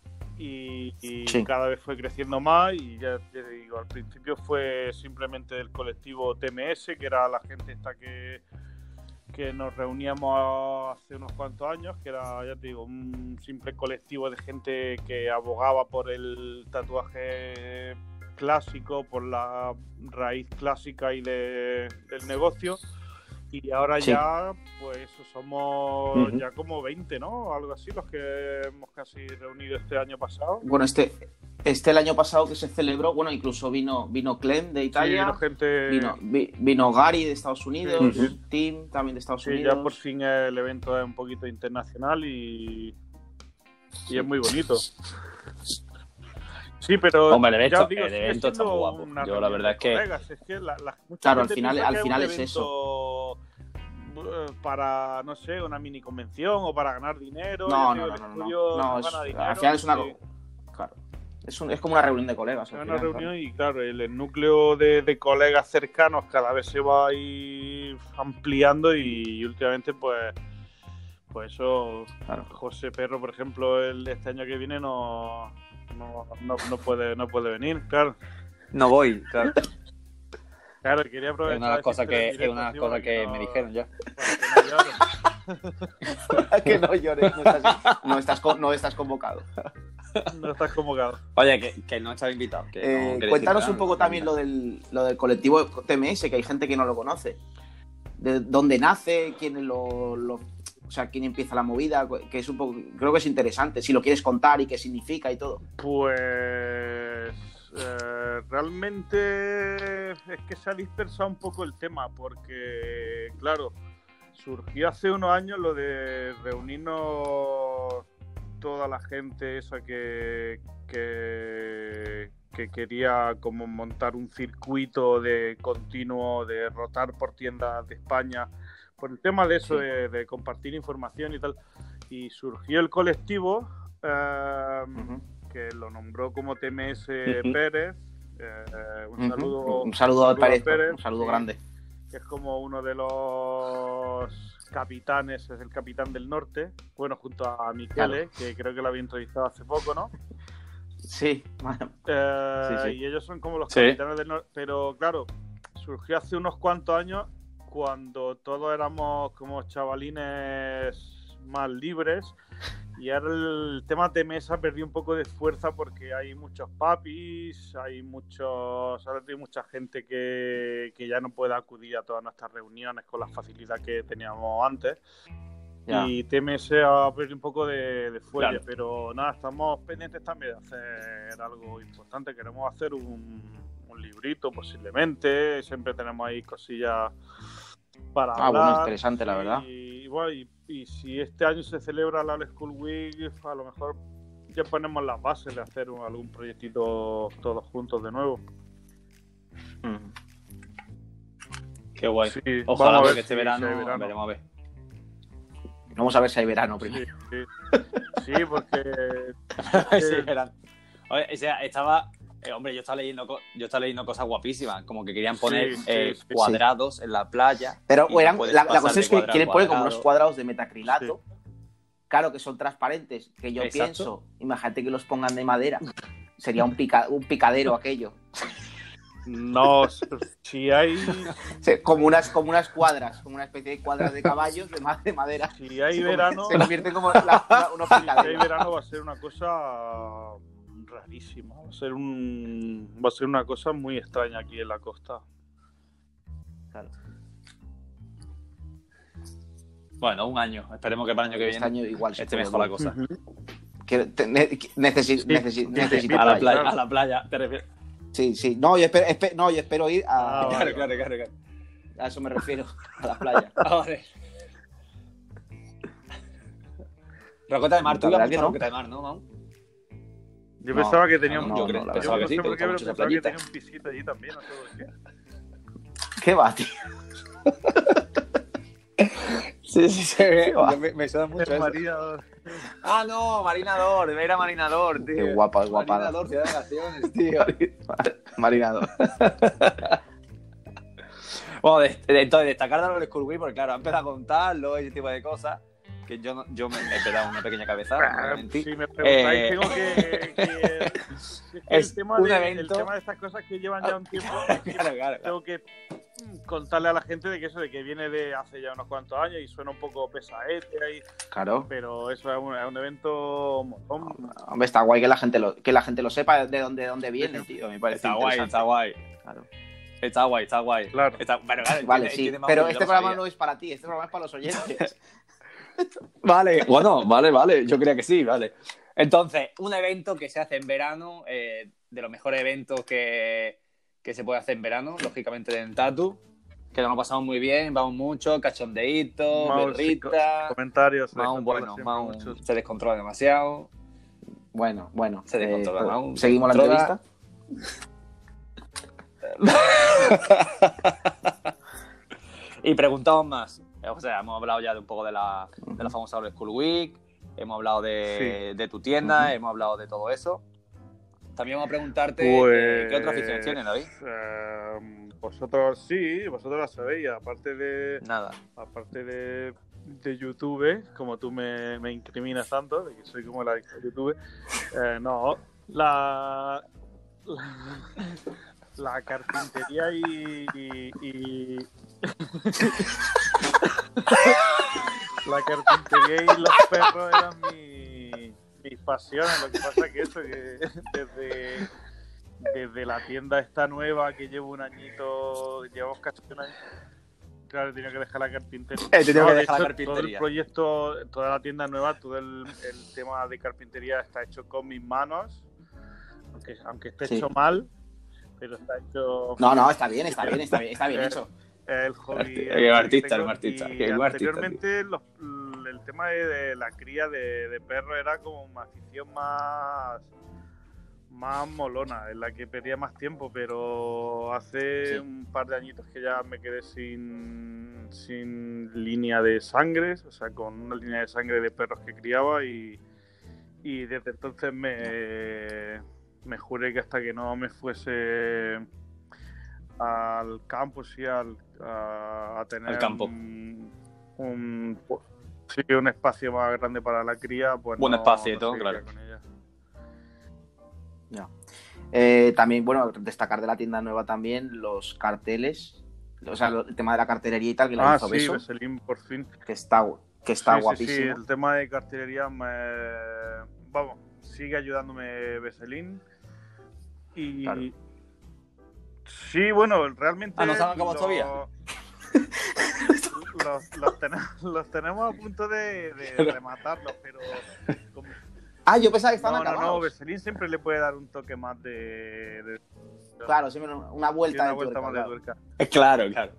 y, y Sí. cada vez fue creciendo más y ya te digo, al principio fue simplemente del colectivo TMS, que era la gente esta que, que nos reuníamos hace unos cuantos años, que era, ya te digo, un simple colectivo de gente que abogaba por el tatuaje clásico, por la raíz clásica y de, del negocio. Y ahora Sí. ya, pues somos ya como 20, ¿no? Algo así, los que hemos casi reunido este año pasado. Bueno, este, este el año pasado que se celebró, bueno, incluso vino, vino Clem de Sí, Italia, vino gente... vino, vi- vino Gary de Estados Unidos, Sí. Tim también de Estados Unidos. ya por fin el evento es un poquito internacional y, y es muy bonito. Sí, pero Hombre, el evento- digo, el sigue evento está muy guapo. Yo la verdad es que- colegas, es que la- la- mucha Claro, al final- al final es evento, eh, Para, no sé, una mini convención o para ganar dinero. No, no, digo, no, no, no, estudio no, no es- gana dinero, al final es una, claro, es, un- es como una reunión de colegas. Es una final, reunión y claro, el, el núcleo de, de colegas cercanos cada vez se va a ir ampliando y, últimamente pues pues eso Claro. José Perro por ejemplo el de este año que viene no no, no, no puede no puede venir claro No voy, claro. claro quería Es aprovechar una de las cosas que, es una de las encima cosas para que no- me dijeron ya. para que no llores. que no llores, no estás, no estás, no estás convocado. no estás convocado Oye, que, que no estaba invitado. que Eh, cuéntanos un poco también lo del, lo del colectivo TMS, que hay gente que no lo conoce. de dónde nace, quién lo, lo- o sea, quién empieza la movida, que es un poco, creo que es interesante, si lo quieres contar y qué significa y todo. Pues eh, realmente es que se ha dispersado un poco el tema porque, claro, surgió hace unos años lo de reunirnos toda la gente esa que, que, que quería como montar un circuito de continuo de rotar por tiendas de España por el tema de eso de, de compartir información y tal y surgió el colectivo eh, que lo nombró como TMS. Pérez. Eh, un saludo, un saludo a saludo a Pérez, Pérez, un saludo grande. que es como uno de los capitanes, es el capitán del norte. Bueno, junto a Michele, que creo que lo había entrevistado hace poco, ¿no? Sí, bueno, Eh, Sí, sí. Y ellos son como los Sí. capitanes del norte. Pero claro, surgió hace unos cuantos años cuando todos éramos como chavalines más libres. Y ahora el tema de mesa perdió un poco de fuerza porque hay muchos papis, hay muchos, ahora hay mucha gente que, que ya no puede acudir a todas nuestras reuniones con la facilidad que teníamos antes. ya. Y TMS ha perdido un poco de, de fuelle, Claro. pero nada, estamos pendientes también de hacer algo importante. Queremos hacer un, un librito posiblemente, siempre tenemos ahí cosillas para Ah, hablar. bueno, interesante, la verdad. Y, bueno, y, y si este año se celebra la School Week, a lo mejor ya ponemos las bases de hacer un- algún proyectito todos juntos de nuevo. Mm. Qué guay. Sí, Ojalá porque este si- verano, verano. veremos a ver. Vamos a ver si hay verano Sí, primero. sí. Sí, porque sí, verano. Oye, o sea, estaba. Eh, hombre, yo estaba leyendo yo estaba leyendo cosas guapísimas, como que querían poner Sí, sí, eh, sí. cuadrados en la playa. Pero no eran- la, la de es que quieren poner como unos cuadrado. cuadrados de metacrilato. Claro que son transparentes, que yo Exacto. pienso, imagínate que los pongan de madera. Sería un, pica- un picadero aquello. no, si hay como, unas, como unas cuadras, como una especie de cuadras de caballos de, ma- de madera. si hay Se verano, Se convierte como la- una- unos si hay verano va a ser una cosa rarísima, va a ser un va a ser una cosa muy extraña aquí en la costa. Claro. Bueno, un año. Esperemos que para el año que Este viene año igual esté mejor la cosa. Que te- ne- que necesi- Sí, necesi- sí, necesito A la playa. playa, a la playa, te refieres. Sí, sí. No, yo espero, espe- no, yo espero ir a, Ah, vale. Claro, claro, claro. claro. a eso me refiero, a la playa. Ah, vale. Roqueta de mar, tú La ibas verdad mucho que a no. Roqueta de mar, ¿no, Mau? Yo No, pensaba que tenía no, un no, yo creo- pensaba que sí, te gusta mucho esa que tenía un pisito allí también, no sé por qué. ¿Qué va, tío? Sí, sí, sí. va? Me, me suena mucho eso. Ah, no, Marinador, era Marinador, tío. Qué guapa, guapada. Marinador, ciudad de vacaciones, tío. Marinador. bueno, de- de- entonces, destacar de los Week, porque claro, han empezado a contarlo y ese tipo de cosas, que yo, no- yo me he pegado una pequeña cabezada, no si me preguntáis, Eh, tengo que, que- es que Es el tema un de, evento- el tema de estas cosas que llevan ya un tiempo Claro, claro. tengo que contarle a la gente de que eso de que viene de hace ya unos cuantos años y suena un poco pesaete ahí, Claro. pero eso es un, es un evento molón. Hombre, está guay que la gente lo, que la gente lo sepa de dónde, de dónde viene, tío. Me parece Está guay, está guay. Claro. Está guay, está guay. Claro. Está, bueno, claro, Vale, sí. Pero este programa sabía. no es para ti, este programa es para los oyentes. Vale, bueno, vale, vale. Yo creía que sí, vale. Entonces, un evento que se hace en verano, eh, de los mejores eventos que, que se puede hacer en verano, lógicamente en Tatu, que nos lo pasamos muy bien, vamos mucho, cachondeíto, berrita, Comentarios. Mau, se bueno, siempre Mau muchos. se descontrola demasiado. Bueno, bueno. Se descontrola, eh. Se Seguimos la entrevista. Y preguntamos más. O sea, hemos hablado ya de un poco de la, de la famosa Old School Week, hemos hablado de, de tu tienda, hemos hablado de todo eso. También vamos a preguntarte Pues, eh, qué otras aficiones tienes, David. eh, vosotros sí, vosotros la sabéis, aparte de Nada. aparte de, de YouTube, como tú me, me incriminas tanto, de que soy como la de YouTube, eh, no, la, la, la carpintería y, y- y- la carpintería y los perros eran mi, mis pasiones, lo que pasa que eso, que desde, desde la tienda esta nueva que llevo un añito, llevamos casi un año, Claro, tenía que dejar la carpintería. He tenido No, que de dejar la hecho, Todo el carpintería. proyecto, toda la tienda nueva, todo el, el tema de carpintería está hecho con mis manos. Aunque, aunque esté Sí. hecho mal, pero está hecho. No, no, está bien, está bien, está bien, está bien hecho. el hobby. El artista, el artista, Y qué artista, anteriormente los- el tema de, de la cría de, de perro era como una afición más más molona, en la que perdía más tiempo, pero hace Sí. un par de añitos que ya me quedé sin, sin línea de sangre, o sea, con una línea de sangre de perros que criaba y, y desde entonces me, me juré que hasta que no me fuese al campo, sí, al, a, a tener Al campo. Un, un- sí, un espacio más grande para la cría, pues Buen no- espacio y no todo, claro. con ella. Ya. Eh, también, bueno, destacar de la tienda nueva también los carteles, o sea, el tema de la cartelería y tal, que la Ah, hizo sí, Beso, Veselin, por fin. que está, que está Sí, sí, guapísimo. Sí, el tema de cartelería me... Vamos, sigue ayudándome Veselin. Y... Claro. Sí, bueno, realmente... Ah, ¿no acabado lo- todavía? los, los tenemos, los tenemos a punto de, de rematarlos, pero... como- Ah, yo pensaba que estaban No, no, no, acabados. Veselin siempre le puede dar un toque más de... de- Claro, siempre una vuelta, una de vuelta tuerca, más de claro. tuerca. Claro, claro.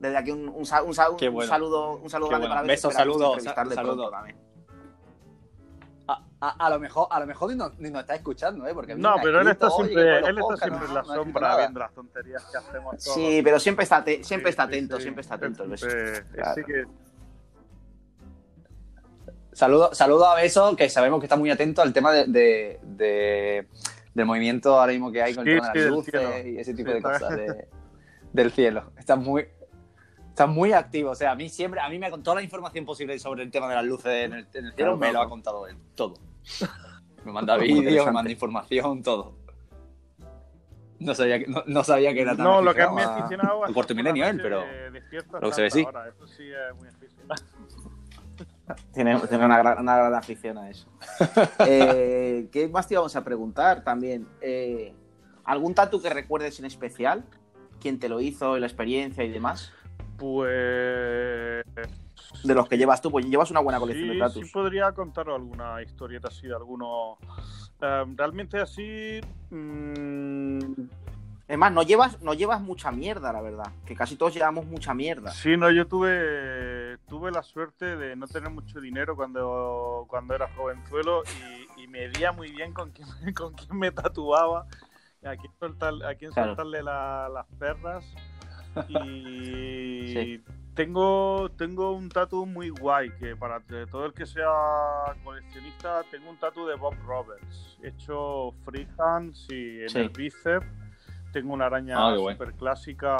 Desde aquí un, un, un un bueno. saludo, un saludo grande bueno. para Beso. Saludo, entrevistarle sa- pronto saludo. también. A, a- lo mejor, a lo mejor ni nos, ni nos está escuchando, ¿eh? Porque No, pero él está "Oye, siempre, él está siempre en la sombra nada". viendo las tonterías que hacemos todos. Sí, pero siempre está, te- siempre Sí, está atento, sí. siempre está atento el Beso. Siempre- Claro. que- Saludo, saludo a Beso, que sabemos que está muy atento al tema de, de- de- del movimiento ahora mismo que hay con Sí, el tema de las luces y ese tipo de cosas de- del cielo. Está muy, está muy activo. O sea, a mí siempre, a mí me ha contado toda la información posible sobre el tema de las luces en el, en el cielo, Claro, me lo ha contado él, todo. Me manda vídeos, me manda información, todo. No sabía, que- no, no sabía que era tan No, lo que es aficionado muy a- aficionado al cuarto milenio él, pero lo que se ve sí. Ahora. Eso sí es muy aficionado. Tiene, tiene una, gran, una gran afición a eso. Eh, ¿Qué más te íbamos a preguntar también? Eh, ¿Algún tatu que recuerdes en especial? ¿Quién te lo hizo, la experiencia y demás? Pues. De los que llevas tú, pues llevas una buena colección Sí, de tatus. sí podría contaros alguna historieta así de alguno. eh, realmente así. mm, Es más, no llevas, no llevas mucha mierda, la verdad. Que casi todos llevamos mucha mierda. Sí, no, yo tuve tuve la suerte de no tener mucho dinero cuando, cuando era jovenzuelo y, y medía muy bien con quién, con quién me tatuaba, a quién, soltar- a quién Claro. soltarle la- las perras. Y Sí. Tengo, tengo un tatu muy guay, que para todo el que sea coleccionista, tengo un tatu de Bob Roberts, hecho freehand, sí, en Sí. el bíceps. Tengo una araña Ah, qué super clásica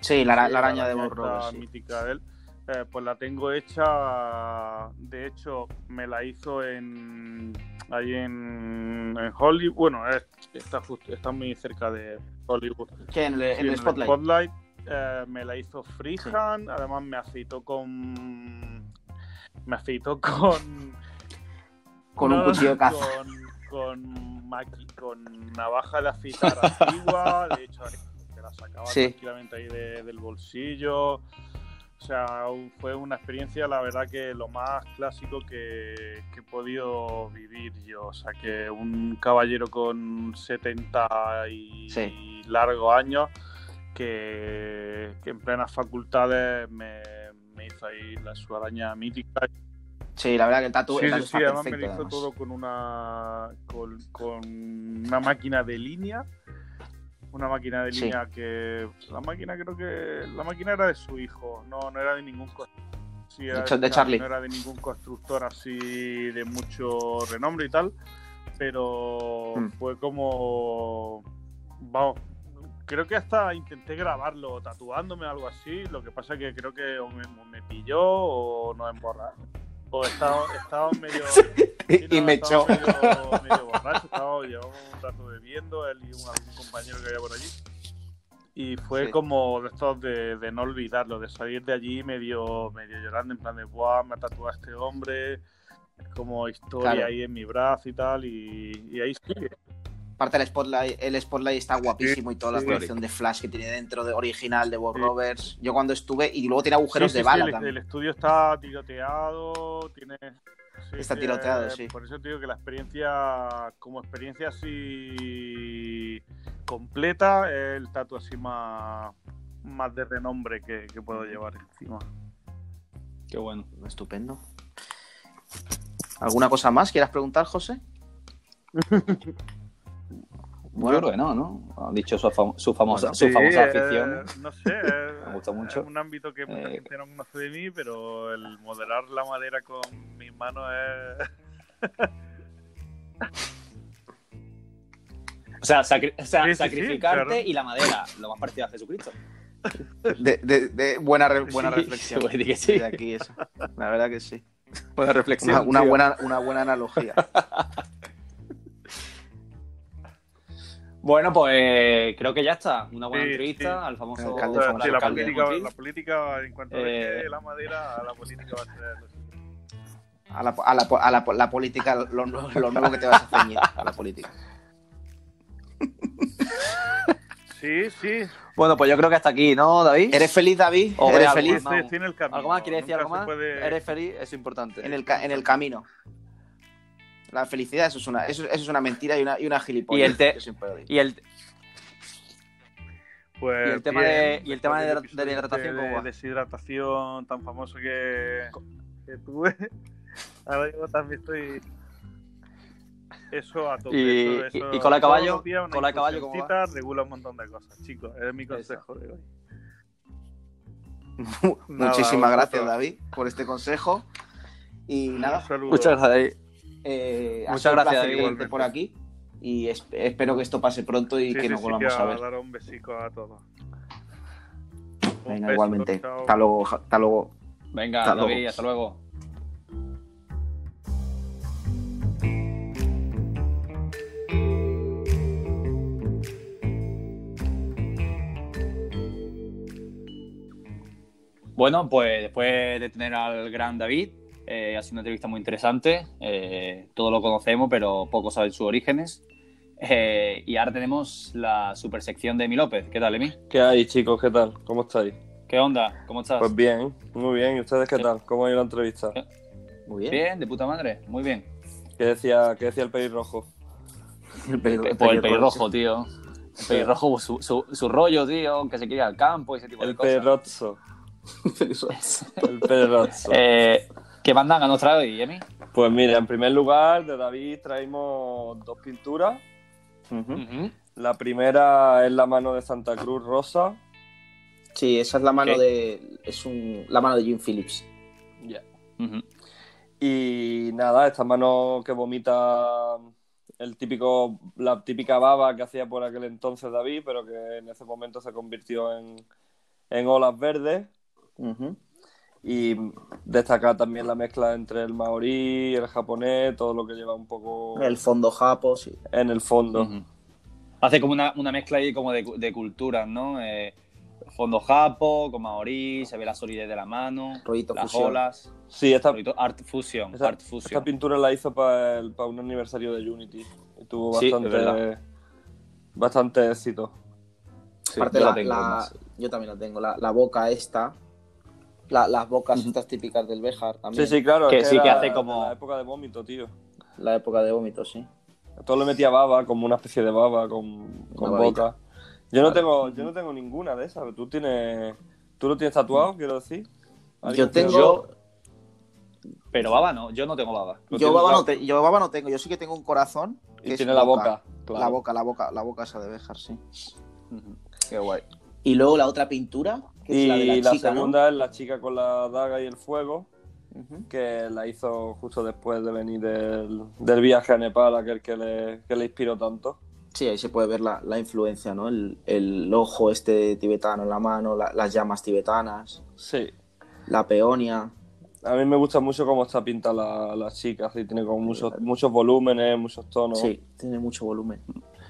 Sí, la, Sí, la araña de Bob Roberts. sí. mítica de él. Eh, pues la tengo hecha. De hecho, me la hizo en. Ahí en, en Hollywood. Bueno, es- está, justo, está muy cerca de Hollywood. Sí, en el, en Sí, el Spotlight. Eh, me la hizo freehand. Además, me afeitó con. Me afeitó con. Con un cuchillo. Con, con, maqui- con navaja de afeitar antigua. De hecho, que la sacaba Sí. tranquilamente ahí de- del bolsillo. O sea, fue una experiencia, la verdad, que lo más clásico que, que he podido vivir yo. O sea, que un caballero con 70 y Sí. largos años que, que en plenas facultades me, me hizo ahí la, su araña mítica. Sí, la verdad que el tatu, Sí, el sí, tatu sí, está además me lo hizo además. todo con una con, con una máquina de línea. Una máquina de Sí. línea que la máquina creo que la máquina era de su hijo, no, no era de ningún sí, era De de Charlie. no era de ningún constructor así de mucho renombre y tal, pero Mm. fue como vamos, creo que hasta intenté grabarlo tatuándome algo así, lo que pasa que creo que o me, o me pilló o no emborra o estaba, estaba medio Sí, y no, me estaba echó. Medio, medio borracho, estaba, llevamos un rato bebiendo, él y un, algún compañero que había por allí. Y fue Sí. como de estos de, de no olvidarlo, de salir de allí medio, medio llorando, en plan de, ¡buah! Me ha tatuado este hombre, es como historia Claro. ahí en mi brazo y tal, y, y ahí sigue. Aparte el spotlight, el spotlight está guapísimo y toda la sí. colección de flash que tiene dentro de original de Bob Roberts. Yo cuando estuve y luego tiene agujeros Sí, sí, de sí, bala el, también. el estudio está tiroteado, tiene... sí, Está sí, tiroteado, eh, sí. Por eso te digo que la experiencia, como experiencia así completa, es el tatu así más, más de renombre que, que puedo llevar encima. Qué bueno. Estupendo. ¿Alguna cosa más quieras preguntar, José? Yo creo que no, ¿no? Ha dicho su, fam- su famosa, Bueno, su Sí, famosa eh, afición. no sé, eh, Me gusta mucho. es un ámbito que mucha Eh, gente no conoce de mí, pero el modelar la madera con mis manos es... O sea, sacri- o sea, Sí, sí, sí, sacrificarte claro. y la madera, lo más parecido a Jesucristo. De, de- de- buena re- buena Sí, reflexión. De aquí esa. La verdad que sí. Buena reflexión. Una, buena, una buena analogía. Bueno, pues creo que ya está. Una buena Sí, entrevista sí. al famoso Alcalde O sí, la, política, la política, en cuanto Eh, la madera, la política va a ser... A la, a la, a la, la política, lo, nuevo- lo nuevo que te vas a ceñir a la política. Sí, sí. Bueno, pues yo creo que hasta aquí, ¿no, David? ¿Eres feliz, David? Hombre, ¿Eres feliz? en el camino. ¿Algo más? ¿Quieres decir algo más? puede- ¿Eres feliz? Es importante. En el, ca- en el camino. La felicidad, eso es una, eso, eso es una mentira y una, y una gilipollas. Y el te-. Y el, Pues Y el tema bien, de- y el tema de- del de hidratación, este de deshidratación tan famoso que, que tuve. Ahora yo también estoy. Eso a tope. Y- eso- eso- y- y cola de todos caballo, cola de caballo, ¿cómo va? regula un montón de cosas, chicos. Es mi consejo de hoy. Nada, Muchísimas gracias. David, por este consejo. Y nada. Muchas gracias, David. Eh, ha Muchas gracias, David. por aquí. Y es- espero que esto pase pronto y Sí, que sí, nos sí, volvamos que a ver. dar un besico a todos. Venga, beso, igualmente. chao. Hasta luego, hasta luego. Venga, Hasta David, luego. hasta luego. Bueno, pues después de tener al gran David, eh, ha sido una entrevista muy interesante. Eh, todos lo conocemos, pero pocos saben sus orígenes. Eh, y ahora tenemos la super sección de Emi López. ¿Qué tal, Emi? ¿Qué hay, chicos? ¿Qué tal? ¿Cómo estáis? ¿Qué onda? ¿Cómo estás? Pues bien, muy bien. ¿Y ustedes qué Sí. tal? ¿Cómo ha ido la entrevista? Muy bien. Bien, de puta madre. Muy bien. ¿Qué decía, qué decía el pelirrojo? El pelirrojo, Pues el pelirrojo, tío. El pelirrojo, su, su, su rollo, tío, que se quiere al campo y ese tipo de El cosas. pelirrozo. El pelirrozo. Eh, ¿Qué bandanga nos trae hoy, Emi? Pues mira, en primer lugar, de David traemos dos pinturas. La primera es la mano de Santa Cruz Rosa. Sí, esa es la mano de. Es un, la mano de Jim Phillips. Ujú. Y nada, esta mano que vomita el típico, la típica baba que hacía por aquel entonces David, pero que en ese momento se convirtió en, en olas verdes. Ujú. Y destacar también la mezcla entre el maorí, el japonés, todo lo que lleva un poco El fondo japo, sí. en el fondo. Hace como una, una mezcla ahí como de, de culturas, ¿no? Eh, fondo japo, con maorí, se ve la solidez de la mano, Rollito las fusión. olas, Sí, esta, rollito art fusion, esa, art esta fusion. pintura la hizo para un aniversario de Unity. Y tuvo bastante, bastante éxito. Sí, Aparte, yo la, la tengo, la- además. yo también la tengo. La, la boca esta. La- las bocas estas típicas del Béjar también. Sí, sí, claro. Que es sí que hace como- la época de vómito, tío. La época de vómitos, sí. Todo le metía baba, como una especie de baba con, con boca. Yo no Vale. tengo, yo no tengo ninguna de esas. Tú tienes, tú lo tienes tatuado, quiero decir. ¿Alguien Yo tengo. Pero baba no, yo no tengo baba. Yo baba, no te- yo baba no tengo. Yo sí que tengo un corazón. que Y tiene la boca. claro. La boca, la boca, la boca esa de Béjar, sí. Qué guay. Y luego la otra pintura, Y la de la, la, chica, ¿no? segunda es la chica con la daga y el fuego, Ujú. que la hizo justo después de venir del, del viaje a Nepal, aquel que le, que le inspiró tanto. Sí, ahí se puede ver la, la influencia, ¿no? El, el ojo este tibetano en la mano, la- las llamas tibetanas, Sí. la peonia. A mí me gusta mucho cómo está pinta la, la chica, así tiene como muchos, muchos volúmenes, muchos tonos. Sí, tiene mucho volumen.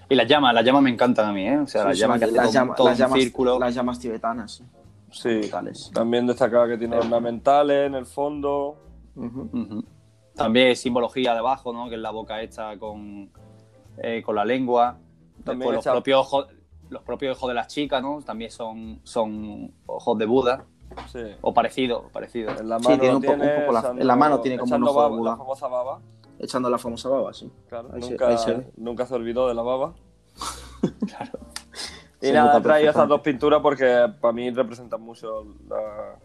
Y las llamas, las llamas me encantan a mí, ¿eh? O sea, las Sí, llamas que hacen las, todo, llama- todo las un llamas, círculo. las llamas tibetanas. Sí. Sí. Brutales. También destacaba que tiene ornamentales en el fondo. Ujú. Ujú. También simbología debajo, ¿no? Que es la boca hecha con, eh, con la lengua. También Después los echa- propios ojos, los propios ojos de las chicas, ¿no? También son, son ojos de Buda, Sí. o parecido, parecido. En la Sí, mano tiene lo un poco- un tiene poco la- echando- en la mano tiene como un echando ojo de baba, Buda. la famosa baba. Echando la famosa baba, sí. Claro, Ahí se- nunca, ahí se ve. nunca se olvidó de la baba. Y nada, he traído esas dos pinturas porque para mí representan mucho la-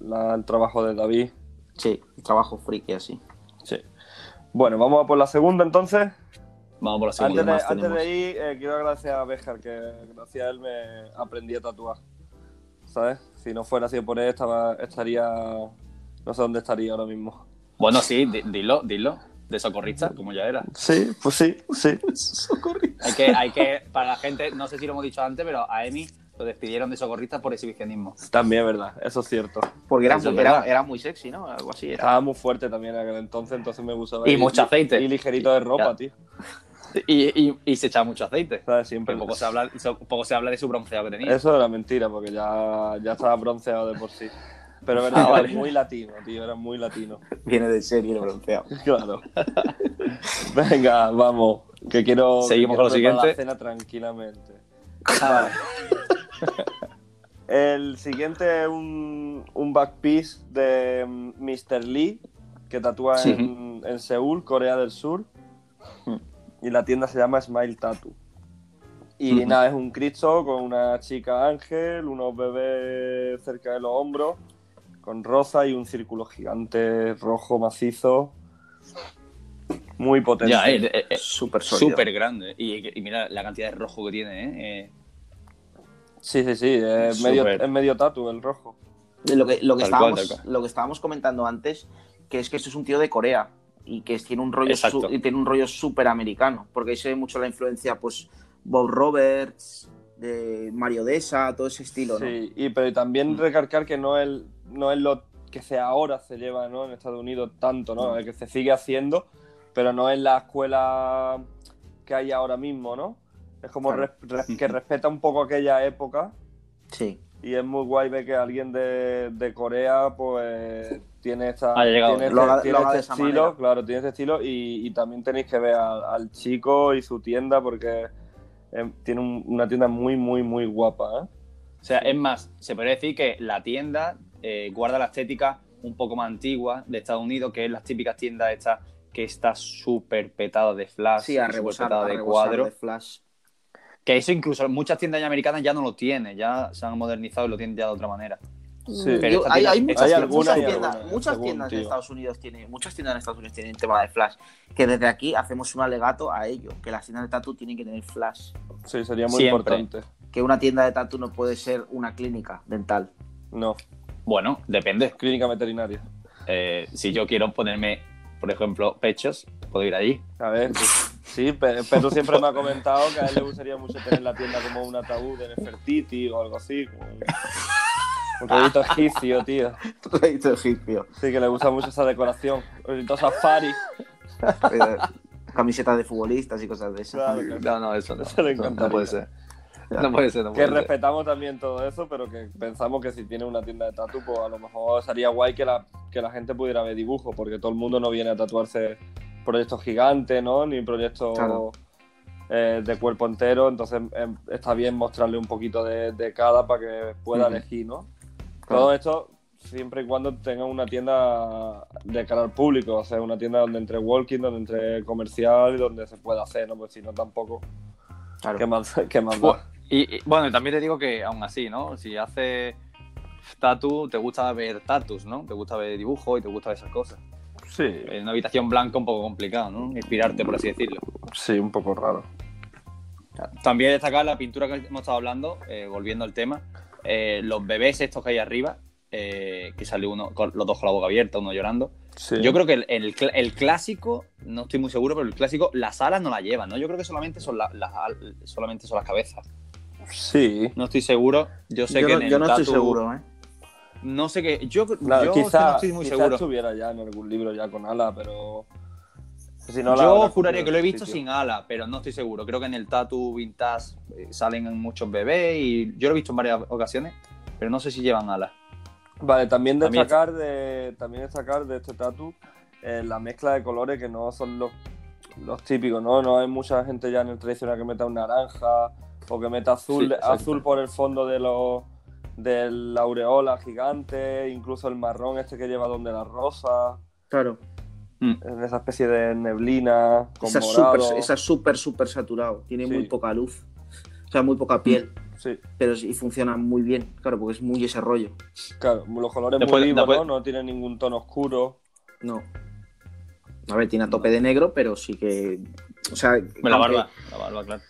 la- el trabajo de David. Sí, trabajo friki así. Sí. Bueno, vamos a por la segunda entonces. Vamos por la Antes segunda. de, más antes de ir, eh, quiero agradecer a Béjar, que gracias a él me aprendí a tatuar. ¿Sabes? Si no fuera sido por él, estaba, estaría. No sé dónde estaría ahora mismo. Bueno, sí, di- dilo, dilo. De socorrista, como ya era. Sí, pues sí, sí. Hay que, hay que, para la gente, no sé si lo hemos dicho antes, pero a Emi lo despidieron de socorrista por exhibicionismo. También es verdad, eso es cierto. Porque era, muy, era, era muy sexy, ¿no? Algo así era. Estaba muy fuerte también en aquel entonces, entonces me gustaba. Y mucho aceite. Y ligerito de ropa, Ya. tío. Y, y- y se echaba mucho aceite. ¿Sabes? Siempre. Poco se, habla, poco se habla de su bronceado que tenía. Eso era mentira, porque ya, ya estaba bronceado de por sí. Pero es verdad Ah, vale. era muy latino, tío, era muy latino. Viene de serie el bronceado. Claro. Venga, vamos. Que quiero. Seguimos que con lo siguiente. La cena tranquilamente. Vale. El siguiente es un, un back piece de mm, Mr. Lee, que tatúa Sí. en, en Seúl, Corea del Sur. Y la tienda se llama Smile Tattoo. Y nada, es un Cristo con una chica ángel, unos bebés cerca de los hombros, con rosa y un círculo gigante rojo macizo. Muy potente. Ya, eh, eh, eh, Súper sólido. súper grande. Y, y mira la cantidad de rojo que tiene, ¿eh? Eh, Sí, sí, sí, es medio, es medio tatu el rojo. Lo que, lo, que estábamos, cual. lo que estábamos comentando antes, que es que esto es un tío de Corea y que tiene un rollo Exacto. su- y tiene un rollo súper americano, porque ahí se ve mucho la influencia, pues, Bob Roberts, de Mario Dessa, todo ese estilo, ¿no? Sí, y, pero también recalcar que no es, no es lo que se ahora se lleva ¿no? en Estados Unidos tanto, ¿no? El que se sigue haciendo, pero no es la escuela que hay ahora mismo, ¿no? Es como Claro. res- res- que respeta un poco aquella época Sí. y es muy guay ver que alguien de, de Corea pues tiene esta Haya llegado. tiene Lo este, haga- tiene lo este estilo, manera. claro, tiene este estilo y, y también tenéis que ver al, al chico y su tienda porque eh, tiene un- una tienda muy muy muy guapa, ¿eh? O sea, es más, se podría decir que la tienda eh, guarda la estética un poco más antigua de Estados Unidos, que es las típicas tiendas estas que está súper petada de flash, Sí, a súper rebosar, petada a de cuadro. de flash. Que eso incluso muchas tiendas ya americanas ya no lo tienen, ya se han modernizado y lo tienen ya de otra manera. Sí. Pero hay, hay muchas, Hay alguna muchas y tiendas, alguna, muchas tiendas tío. Estados Unidos tienen, muchas tiendas de Estados Unidos tienen tema de flash, que desde aquí hacemos un alegato a ello, que las tiendas de tatu tienen que tener flash, Sí, sería muy Siempre. importante. que una tienda de tatu no puede ser una clínica dental. No, Bueno, depende. clínica veterinaria. Eh, si yo quiero ponerme, por ejemplo, pechos, puedo ir allí. A ver, sí, Pe- Pedro siempre me ha comentado que a él le gustaría mucho tener la tienda como un ataúd de Nefertiti o algo así. como Un, un rollito egipcio, tío. Proyecto egipcio. Sí, que le gusta mucho esa decoración. Rollito safari. Camisetas de futbolistas y cosas de esas. Claro, claro. No, no, eso no. Eso le No, puede ser. No puede ser, no Que ser. respetamos también todo eso, pero que pensamos que si tiene una tienda de tatu, pues a lo mejor sería guay que la, que la gente pudiera ver dibujos, porque todo el mundo no viene a tatuarse proyectos gigantes, ¿no? Ni proyectos Claro. eh, de cuerpo entero, entonces em, está bien mostrarle un poquito de, de cada para que pueda elegir, ¿no? Claro. Todo esto siempre y cuando tenga una tienda de cara al público, o sea, una tienda donde entre walking, donde entre comercial y donde se pueda hacer, ¿no? Pues si no tampoco, Claro. ¿qué más, qué más Bu- da? Y, y, bueno, también te digo que aún así, ¿no? Si haces tatu, te gusta ver tatus, ¿no? Te gusta ver dibujos y te gusta ver esas cosas. Sí, En una habitación blanca un poco complicado, ¿no? Inspirarte, por así decirlo. sí, un poco raro. También destacar la pintura que hemos estado hablando, eh, volviendo al tema, eh, los bebés estos que hay arriba, eh, que sale uno con los dos con la boca abierta, uno llorando. Sí. Yo creo que el, el cl- el clásico, no estoy muy seguro, pero el clásico, las alas no las llevan, ¿no? Yo creo que solamente son, la- las, solamente son las cabezas. Sí. No estoy seguro. Yo sé yo que no, en el yo no estoy seguro, ¿eh? No sé qué. Yo, Claro, yo es que quizá, no estoy muy quizá seguro. estuviera ya en algún libro ya con ala, pero... Si no, la yo juraría que lo he visto sin ala, pero no estoy seguro. Creo que en el tatu vintage eh, salen muchos bebés y yo lo he visto en varias ocasiones, pero no sé si llevan ala. Vale, también También- destacar de, también destacar de este tatu eh, la mezcla de colores que no son los, los típicos, ¿no? No hay mucha gente ya en el tradicional que meta un naranja o que meta azul, Sí, azul por el fondo de los del aureola gigante, incluso el marrón este que lleva donde la rosa, Claro. En esa especie de neblina con Esa es morado. súper, esa súper, súper saturado. Tiene Sí. muy poca luz. O sea, muy poca piel. Sí, Pero sí funciona muy bien. Claro, porque es muy ese rollo. claro, los colores Después- muy vivos, después- ¿no? No tienen ningún tono oscuro. No. A ver, tiene a tope de negro, pero sí que. O sea, La aunque- barba, la barba, claro.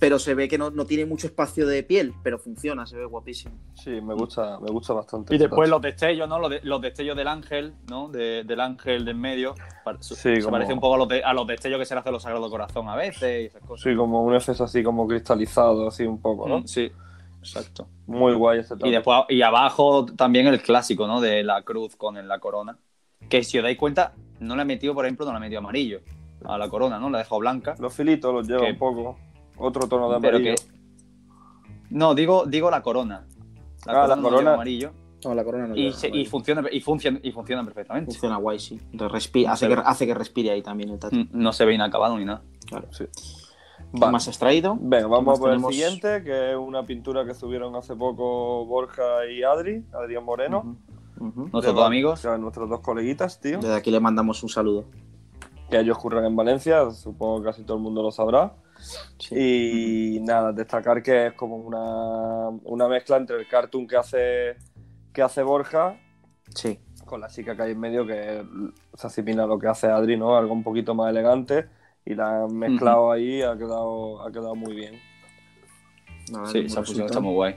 Pero se ve que no, no tiene mucho espacio de piel, pero funciona, se ve guapísimo. Sí, me gusta, me gusta bastante. Y después los destellos, ¿no? Los, de- los destellos del ángel, ¿no? De- del ángel del medio. Sí, se como- parece un poco a los, de- a los destellos que se le hace a los Sagrados Corazón a veces y esas cosas. Sí, como un efecto así como cristalizado, así un poco, ¿no? Mm, Sí, exacto. Muy guay este. Y después, y abajo también el clásico, ¿no? De la cruz con la corona. Que si os dais cuenta, no le he metido, por ejemplo, no le he metido amarillo a la corona, ¿no? La he dejado blanca. Los filitos los lleva Que- un poco. Otro tono de Pero amarillo. que. No, digo, digo la corona. La Ah, corona, la corona. amarillo. No, la corona no Y, se- y, funciona, y, funciona, y funciona perfectamente. Funciona guay, sí. No hace, que, ve. hace que respire ahí también el tatu. No se ve inacabado ni nada. Claro. Sí. ¿Qué Vale. más has traído? Venga, ¿Qué vamos por el tenemos? siguiente, que es una pintura que subieron hace poco Borja y Adri, Adrián Moreno. Nuestros dos amigos. nuestros dos coleguitas, tío. Desde aquí le mandamos un saludo. Que ellos curran en Valencia, supongo que casi todo el mundo lo sabrá. Y nada, destacar que es como una, una mezcla entre el cartoon que hace, que hace Borja Sí. con la chica que hay en medio, que se asimila a lo que hace Adri, ¿no? Algo un poquito más elegante. Y la han mezclado ahí, ha quedado, ha quedado muy bien. Nada, Sí, esa fusión está muy guay.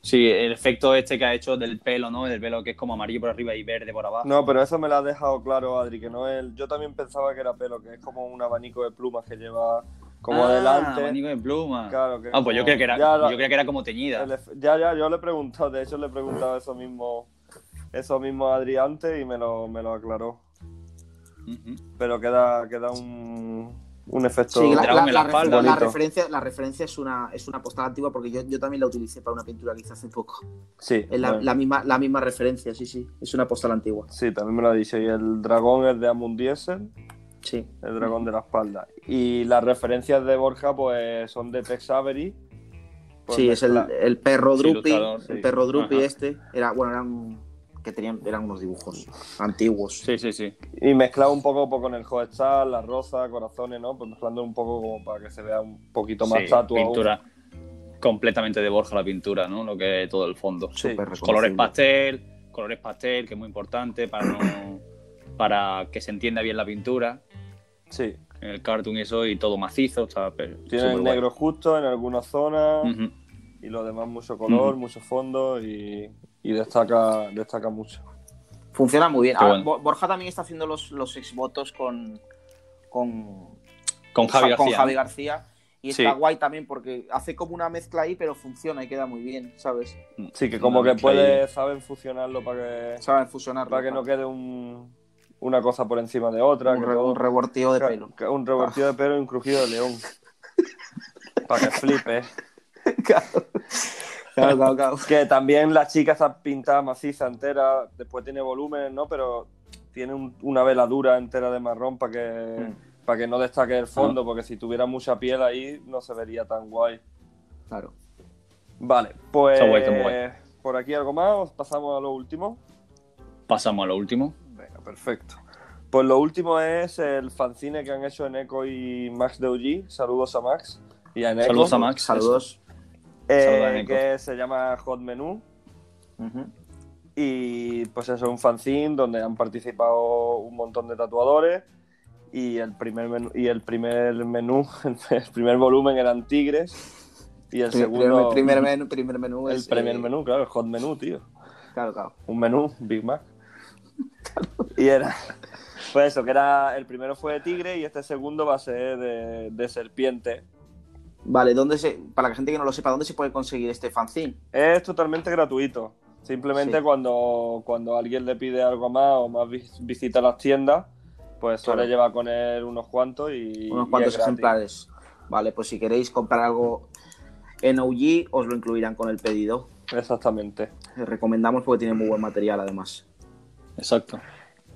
Sí, el efecto este que ha hecho del pelo, ¿no? Del pelo que es como amarillo por arriba y verde por abajo. No, pero eso me lo ha dejado claro, Adri, que no es. Yo también pensaba que era pelo, que es como un abanico de plumas que lleva como Ah, adelante. abanico de pluma. Claro, que Ah, pues yo creía que era, la- yo creía que era como teñida. el ya, ya, yo le he preguntado, de hecho le he preguntado eso mismo, eso mismo a Adri antes y me lo, me lo aclaró. Pero queda, queda un, un efecto. Sí, la, la- la la refer- referencia, la referencia es una, es una postal antigua porque yo, yo también la utilicé para una pintura que hice hace poco. Sí, Es la, misma, la misma referencia, sí, sí. Es una postal antigua. sí, también me lo dicho. Y el dragón es de Amundiesen, Sí. el dragón de la espalda. Y las referencias de Borja, pues son de Tex Avery. Pues sí, es el, el perro Sí, Drupi. el sí. perro Drupi Ajá. este. Era, bueno, eran que tenían, eran unos dibujos antiguos. Sí, sí, sí. Y mezclado un poco pues, con el Hoestal, la rosa, corazones, ¿no? Pues mezclando un poco como para que se vea un poquito más Sí, estatua. aún. pintura. Completamente de Borja la pintura, ¿no? Lo que es todo el fondo. Sí. Colores pastel, colores pastel, que es muy importante para no para que se entienda bien la pintura. Sí, En el cartoon y eso, y todo macizo, está tiene el negro justo en algunas zonas y lo demás mucho color, mucho fondo y, y destaca, destaca mucho. Funciona muy bien. Ahora, bueno. Borja también está haciendo los, los exvotos con, con, Con Javi con García. Javi García. Y Sí. está guay también porque hace como una mezcla ahí, pero funciona y queda muy bien, ¿sabes? Sí, que como Una que ahí. puede, saben fusionarlo para que, Saben fusionar. para que no quede un, una cosa por encima de otra. un, que re- todo- un de pelo. un revertido de pelo y un crujido de león. para que flipe. claro, claro, claro. Que también la chica está pintada maciza entera, después tiene volúmenes, ¿no? Pero tiene un- una veladura entera de marrón para que, Mm. para que no destaque el fondo, porque si tuviera mucha piel ahí no se vería tan guay. Claro. Vale, pues guay, guay. por aquí algo más, ¿Os pasamos a lo último. Pasamos a lo último. Perfecto. Pues lo último es el fanzine que han hecho en Eco y Max de OG. Saludos a Max y a Eneco. Saludos a Max. Saludos. Eh, Saludos a Eneco. que se llama Hot Menu. Y pues eso es un fanzine donde han participado un montón de tatuadores. Y el primer menú, y el primer menú, el primer volumen eran tigres. Y el Primer, segundo. primer menú, primer menú el es, primer eh, menú, claro, el hot menú, tío. Claro, claro. Un menú, Big Mac. Y era. Pues eso, que era. El primero fue de tigre y este segundo va a ser de, de serpiente. Vale, ¿dónde se, para la gente que no lo sepa, ¿dónde se puede conseguir este fanzine? Es totalmente gratuito. Simplemente Sí. cuando, cuando alguien le pide algo más o más vis- visita las tiendas, pues suele Claro. llevar con él unos cuantos y. Unos cuantos ejemplares. Vale, pues si queréis comprar algo en OG, os lo incluirán con el pedido. Exactamente. Les recomendamos porque tiene muy buen material además. Exacto.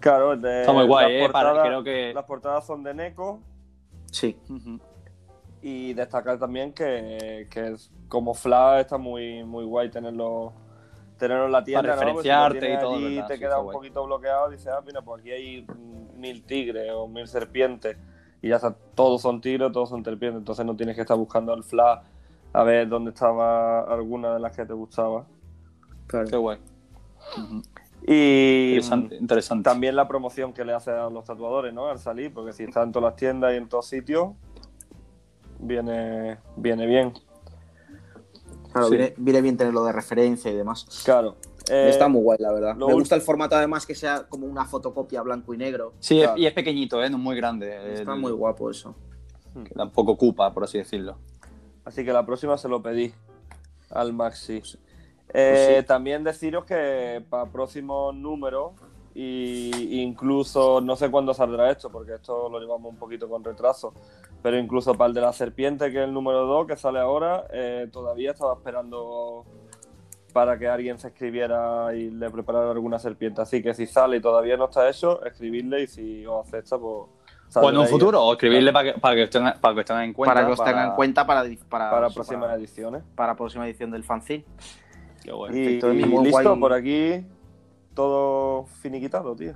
Claro, de, Está muy guay, las ¿eh? Para- portadas- creo que- Las portadas son de Neko Sí. Y destacar también que, que es- como flash está muy, muy guay tenerlo, tenerlo en la tienda. Para ¿no? Pues si referenciarte tienes y todo, ¿verdad? te queda un guay. poquito bloqueado y dices, ah, mira, pues aquí hay mil tigres o mil serpientes. Y ya está, todos son tigres, todos son serpientes. Entonces no tienes que estar buscando el flash a ver dónde estaba alguna de las que te gustaba. Qué guay. Ujú. Y Interesante, interesante. también la promoción que le hace a los tatuadores, ¿no? Al salir, porque si está en todas las tiendas y en todos sitios, viene, viene bien. Claro, Sí. viene, viene bien tenerlo de referencia y demás. Claro. eh, Está muy guay, la verdad. Me gusta el formato, además, que sea como una fotocopia blanco y negro. Sí, Claro. y es pequeñito, ¿eh? no es muy grande. Está El- muy guapo eso. que tampoco ocupa, por así decirlo. Así que la próxima se lo pedí al Maxi. Eh, Pues sí. También deciros que para próximos números, y incluso no sé cuándo saldrá esto, porque esto lo llevamos un poquito con retraso, pero incluso para el de la serpiente, que es el número 2, que sale ahora, eh, todavía estaba esperando para que alguien se escribiera y le preparara alguna serpiente. Así que si sale y todavía no está hecho, escribirle y si os acepta, pues. O en un futuro, o escribirle para que, para que, os tengan, para que os tengan en cuenta. para que os tengan en cuenta para, para, Para próximas para, ediciones. para próxima edición del fanzine. Qué. Y, Perfecto, listo, guay. por aquí todo finiquitado, tío.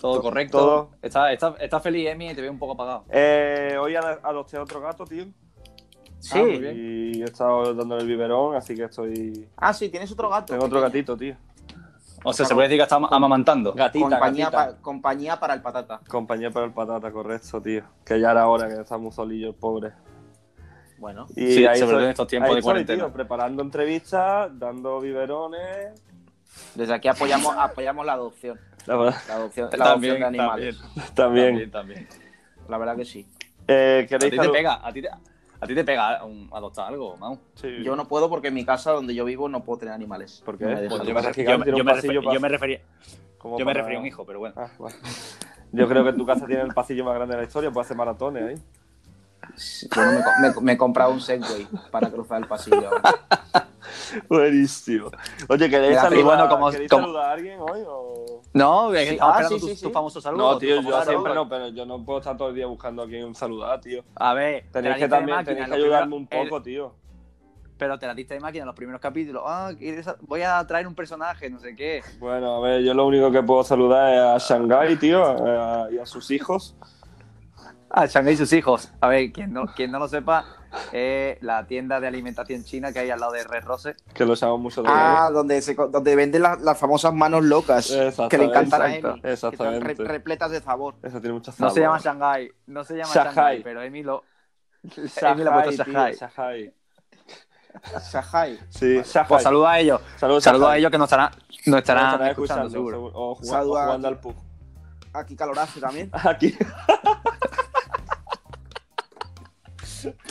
Todo to- correcto. todo. Está, está, está feliz, Emi, y te veo un poco apagado. Eh, hoy ad- adopté otro gato, tío. Sí. muy bien. Y he estado dándole el biberón, así que estoy. Ah, sí, tienes otro gato. Tengo otro gatito, tío. O sea, se puede decir que está am- amamantando. Gatita, compañía, gatita. pa- compañía para el patata. Compañía para el patata, correcto, tío. Que ya era hora que estamos solillos, el pobre. Bueno. Y Sí, ahí sobre todo estoy- en estos tiempos ahí de cuarentena. tío, preparando entrevistas, dando biberones. Desde aquí apoyamos, apoyamos la adopción. La verdad, La adopción, la adopción También, de animales. también, también. también, también. La verdad que sí. Eh, A ¿Queréis ti te pega, a ti te, a ti te pega un- adoptar algo, Mau. Sí. Yo no puedo porque en mi casa donde yo vivo no puedo tener animales. ¿Por qué? No me Pues yo me- Yo, me- tiene yo me refer- para- yo me refería, me refería a un hijo, pero bueno. Ah, vale. Yo creo que en tu casa tiene el pasillo más grande de la historia, puede hacer maratones ahí. Bueno, me, me- me he comprado un Segway para cruzar el pasillo. Buenísimo. Oye, ¿queréis saludar, bueno, como- ¿queréis como- saludar a alguien hoy? O... No, Sí, ah, sí, tu, sí, tu famoso saludo. No, tío, yo famoso siempre saludo. no, pero yo no puedo estar todo el día buscando a quien saludar, tío. A ver, Tenéis que también máquina, tenéis que ayudarme un poco, el- tío. pero te la diste de máquina en los primeros capítulos. Ah, ¿quieres a- voy a traer un personaje, no sé qué. Bueno, a ver, yo lo único que puedo saludar es a Shanghai, tío, a- y a sus hijos. Ah, Shanghai y sus hijos. A ver, quien no, quien no lo sepa, eh, la tienda de alimentación china que hay al lado de Red Rose. Que los amo mucho de Ah, donde, se, donde venden las, las famosas manos locas Exactamente. que le encantan a Exacto. Emi. que están Exactamente. re- repletas de sabor. Eso tiene mucho No sabor. se llama Shanghai, no se llama Shanghai. Shanghai, pero Emi lo. Emi Shanghai, le ha puesto tío, Shanghai. Shanghai. Sí, Shanghai. Pues saluda a ellos. Saludos, a ellos que nos estarán, nos estarán, Nos estarán escuchando, seguro. seguro. O, jugando- Saluda o jugando aquí. al pub. Aquí calorazo también. Aquí.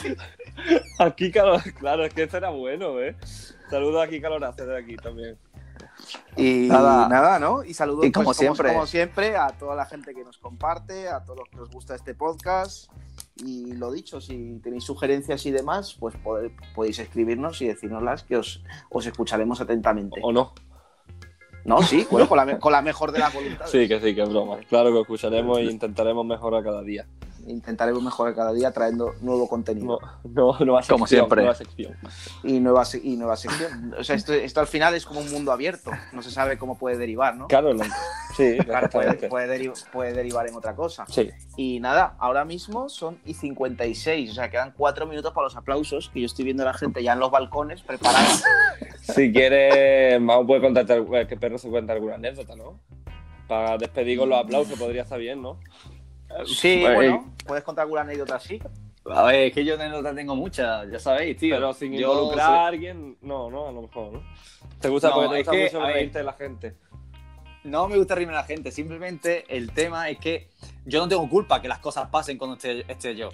Aquí, claro, claro, es que eso era bueno, ¿eh? Saludos aquí, Calorace, de aquí también. Y Nada. nada, ¿no? Y saludos Y como pues, siempre. como siempre a toda la gente que nos comparte, a todos los que os gusta este podcast. Y lo dicho, si tenéis sugerencias y demás, pues podéis escribirnos y decirnoslas que os, os escucharemos atentamente. ¿O no? No, sí, bueno, con la, me- con la mejor de las voluntades. Sí, que sí, que es broma. Claro que escucharemos e intentaremos mejorar cada día. Intentaremos mejorar cada día trayendo nuevo contenido. No, no, nueva sección, Como siempre. nueva sección. Y, nueva, y nueva sección. O sea, esto, esto al final es como un mundo abierto. No se sabe cómo puede derivar, ¿no? Claro, no. sí, Claro, puede, puede deri- puede derivar en otra cosa. Sí, Y nada, ahora mismo son y 56, o sea, quedan cuatro minutos para los aplausos, que yo estoy viendo a la gente ya en los balcones preparados. Si quieres, Mau puede contarte eh, que Perro se cuenta alguna anécdota, ¿no? Para despedir con los aplausos podría estar bien, ¿no? Sí, bueno, puedes contar alguna anécdota así. A ver, es que yo no tengo muchas, ya sabéis, tío. Pero sin Yo involucrar sé- a alguien, no, no, a lo mejor, ¿no? Te gusta No, porque te gusta que, mucho reírte de la gente. No me gusta reírme a la gente, simplemente el tema es que yo no tengo culpa que las cosas pasen cuando esté, esté yo.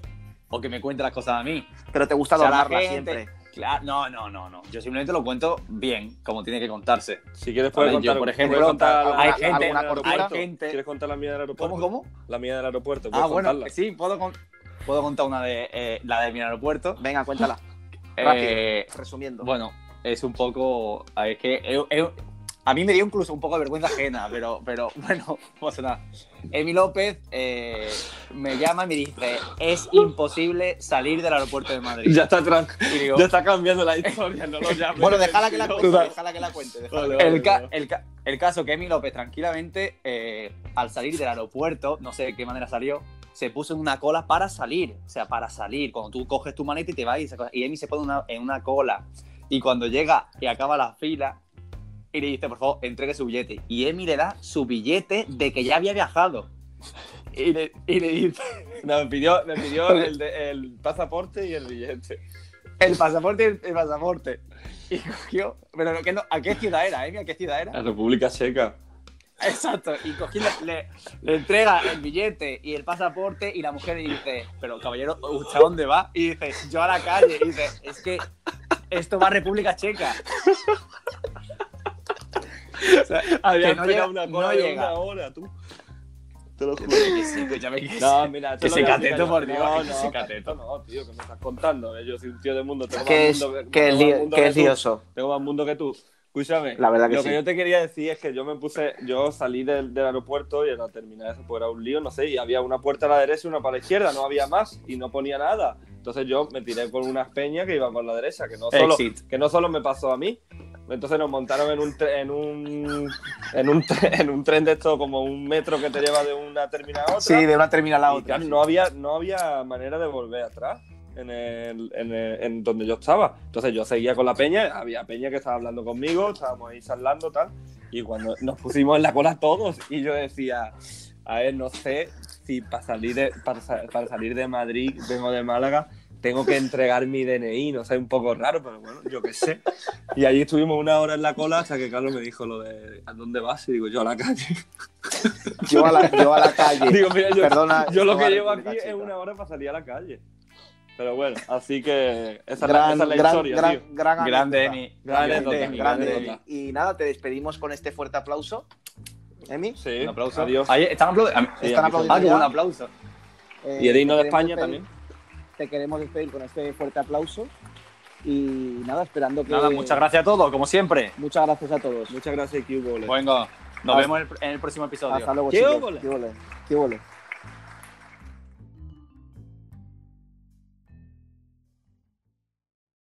O que me cuente las cosas a mí. Pero te gusta O sea, siempre. Claro, no, no, no, no. Yo simplemente lo cuento bien, como tiene que contarse. Si quieres puedes ver, yo, contar, por ejemplo, contar alguna- hay gente- hay ¿Quieres contar la mía del aeropuerto? ¿Cómo, cómo? La mía del aeropuerto, Ah, puedes bueno, contarla. sí, puedo, con- puedo contar una de eh, la de mi aeropuerto. Venga, cuéntala. Rápido. Eh, Resumiendo. bueno, es un poco. Es que. es- a mí me dio incluso un poco de vergüenza ajena, pero, pero bueno, no pasa nada. Emi López eh, me llama y me dice, es imposible salir del aeropuerto de Madrid. Ya está, digo, ya está cambiando la historia, no lo llames. Bueno, déjala que la cuente, Vale, déjala que la cuente. vale, la el, ca- el ca- el caso que Emi López tranquilamente, eh, al salir del aeropuerto, no sé de qué manera salió, se puso en una cola para salir. O sea, para salir. Cuando tú coges tu maleta y te vas y, esa cosa. y Emi se pone una- en una cola. Y cuando llega y acaba la fila, y le dice, por favor, entregue su billete. Y Emi le da su billete de que ya había viajado. Y le, y le dice, No, me pidió, me pidió el, el pasaporte y el billete. el pasaporte, el, el pasaporte. Y cogió, pero que no- ¿a qué ciudad era, Emi? ¿A qué ciudad era? La República Checa. Exacto, y cogió, le, le entrega el billete y el pasaporte y la mujer le dice, pero caballero, ¿usted a dónde va? Y dice, yo a la calle. Y dice, es que esto va a República Checa. O sea, Había que no esperado llega- una cola no de llega. una hora, tú. Te lo juro. que sí, que No, sí. mira, esto Que es lo se voy a cateto, por Dios, No, que no, se cateto no, tío, que me estás contando. Yo soy un tío de mundo. Tengo Que más es, mundo que es, tengo más mundo que es tú. lioso. Tengo más mundo que tú. Escúchame. La verdad que lo sí. que yo te quería decir es que yo me puse, yo salí del, del aeropuerto y en la terminal eso pues era un lío, no sé, y había una puerta a la derecha y una para la izquierda, no había más y no ponía nada. Entonces yo me tiré por unas peñas que iban por la derecha, que no solo, Exit. que no solo me pasó a mí. Entonces nos montaron en un, en un, en un, tre- en un tren de esto como un metro que te lleva de una terminal a otra. Sí, de una terminal a otra. sí. no, había, no había manera de volver atrás en, el, en, el- en donde yo estaba. Entonces yo seguía con la peña, había peña que estaba hablando conmigo, estábamos ahí charlando tal. Y cuando nos pusimos en la cola todos, y yo decía, a ver, no sé si para salir de, para, para salir de Madrid, vengo de Málaga, tengo que entregar mi DNI, no sé, un poco raro, pero bueno, yo qué sé. Y allí estuvimos una hora en la cola hasta que Carlos me dijo lo de ¿a dónde vas? Y digo, yo a la calle. Yo a la, yo a la calle. Digo, mira, yo, Perdona, yo lo que a llevo aquí es una hora para salir a la calle. Pero bueno, así que esa, es la- Gran, esa es la gran, historia, gran, tío. gran Grande. Emi. Gran Grande, grande. gran. Y nada, te despedimos con este fuerte aplauso. Emi. Sí, Un aplauso. adiós. Ahí, ¿Están aplaudiendo? Sí, Están aplaudiendo Ah, buen aplauso. Eh, Y el himno de queremos España también. Te queremos despedir con este fuerte aplauso. Y nada, esperando que. Nada, muchas gracias a todos, como siempre. Muchas gracias a todos. Muchas gracias, Q Venga, nos vemos en el, en el próximo episodio. Hasta luego, ¡Qué chicos. ¡Qué.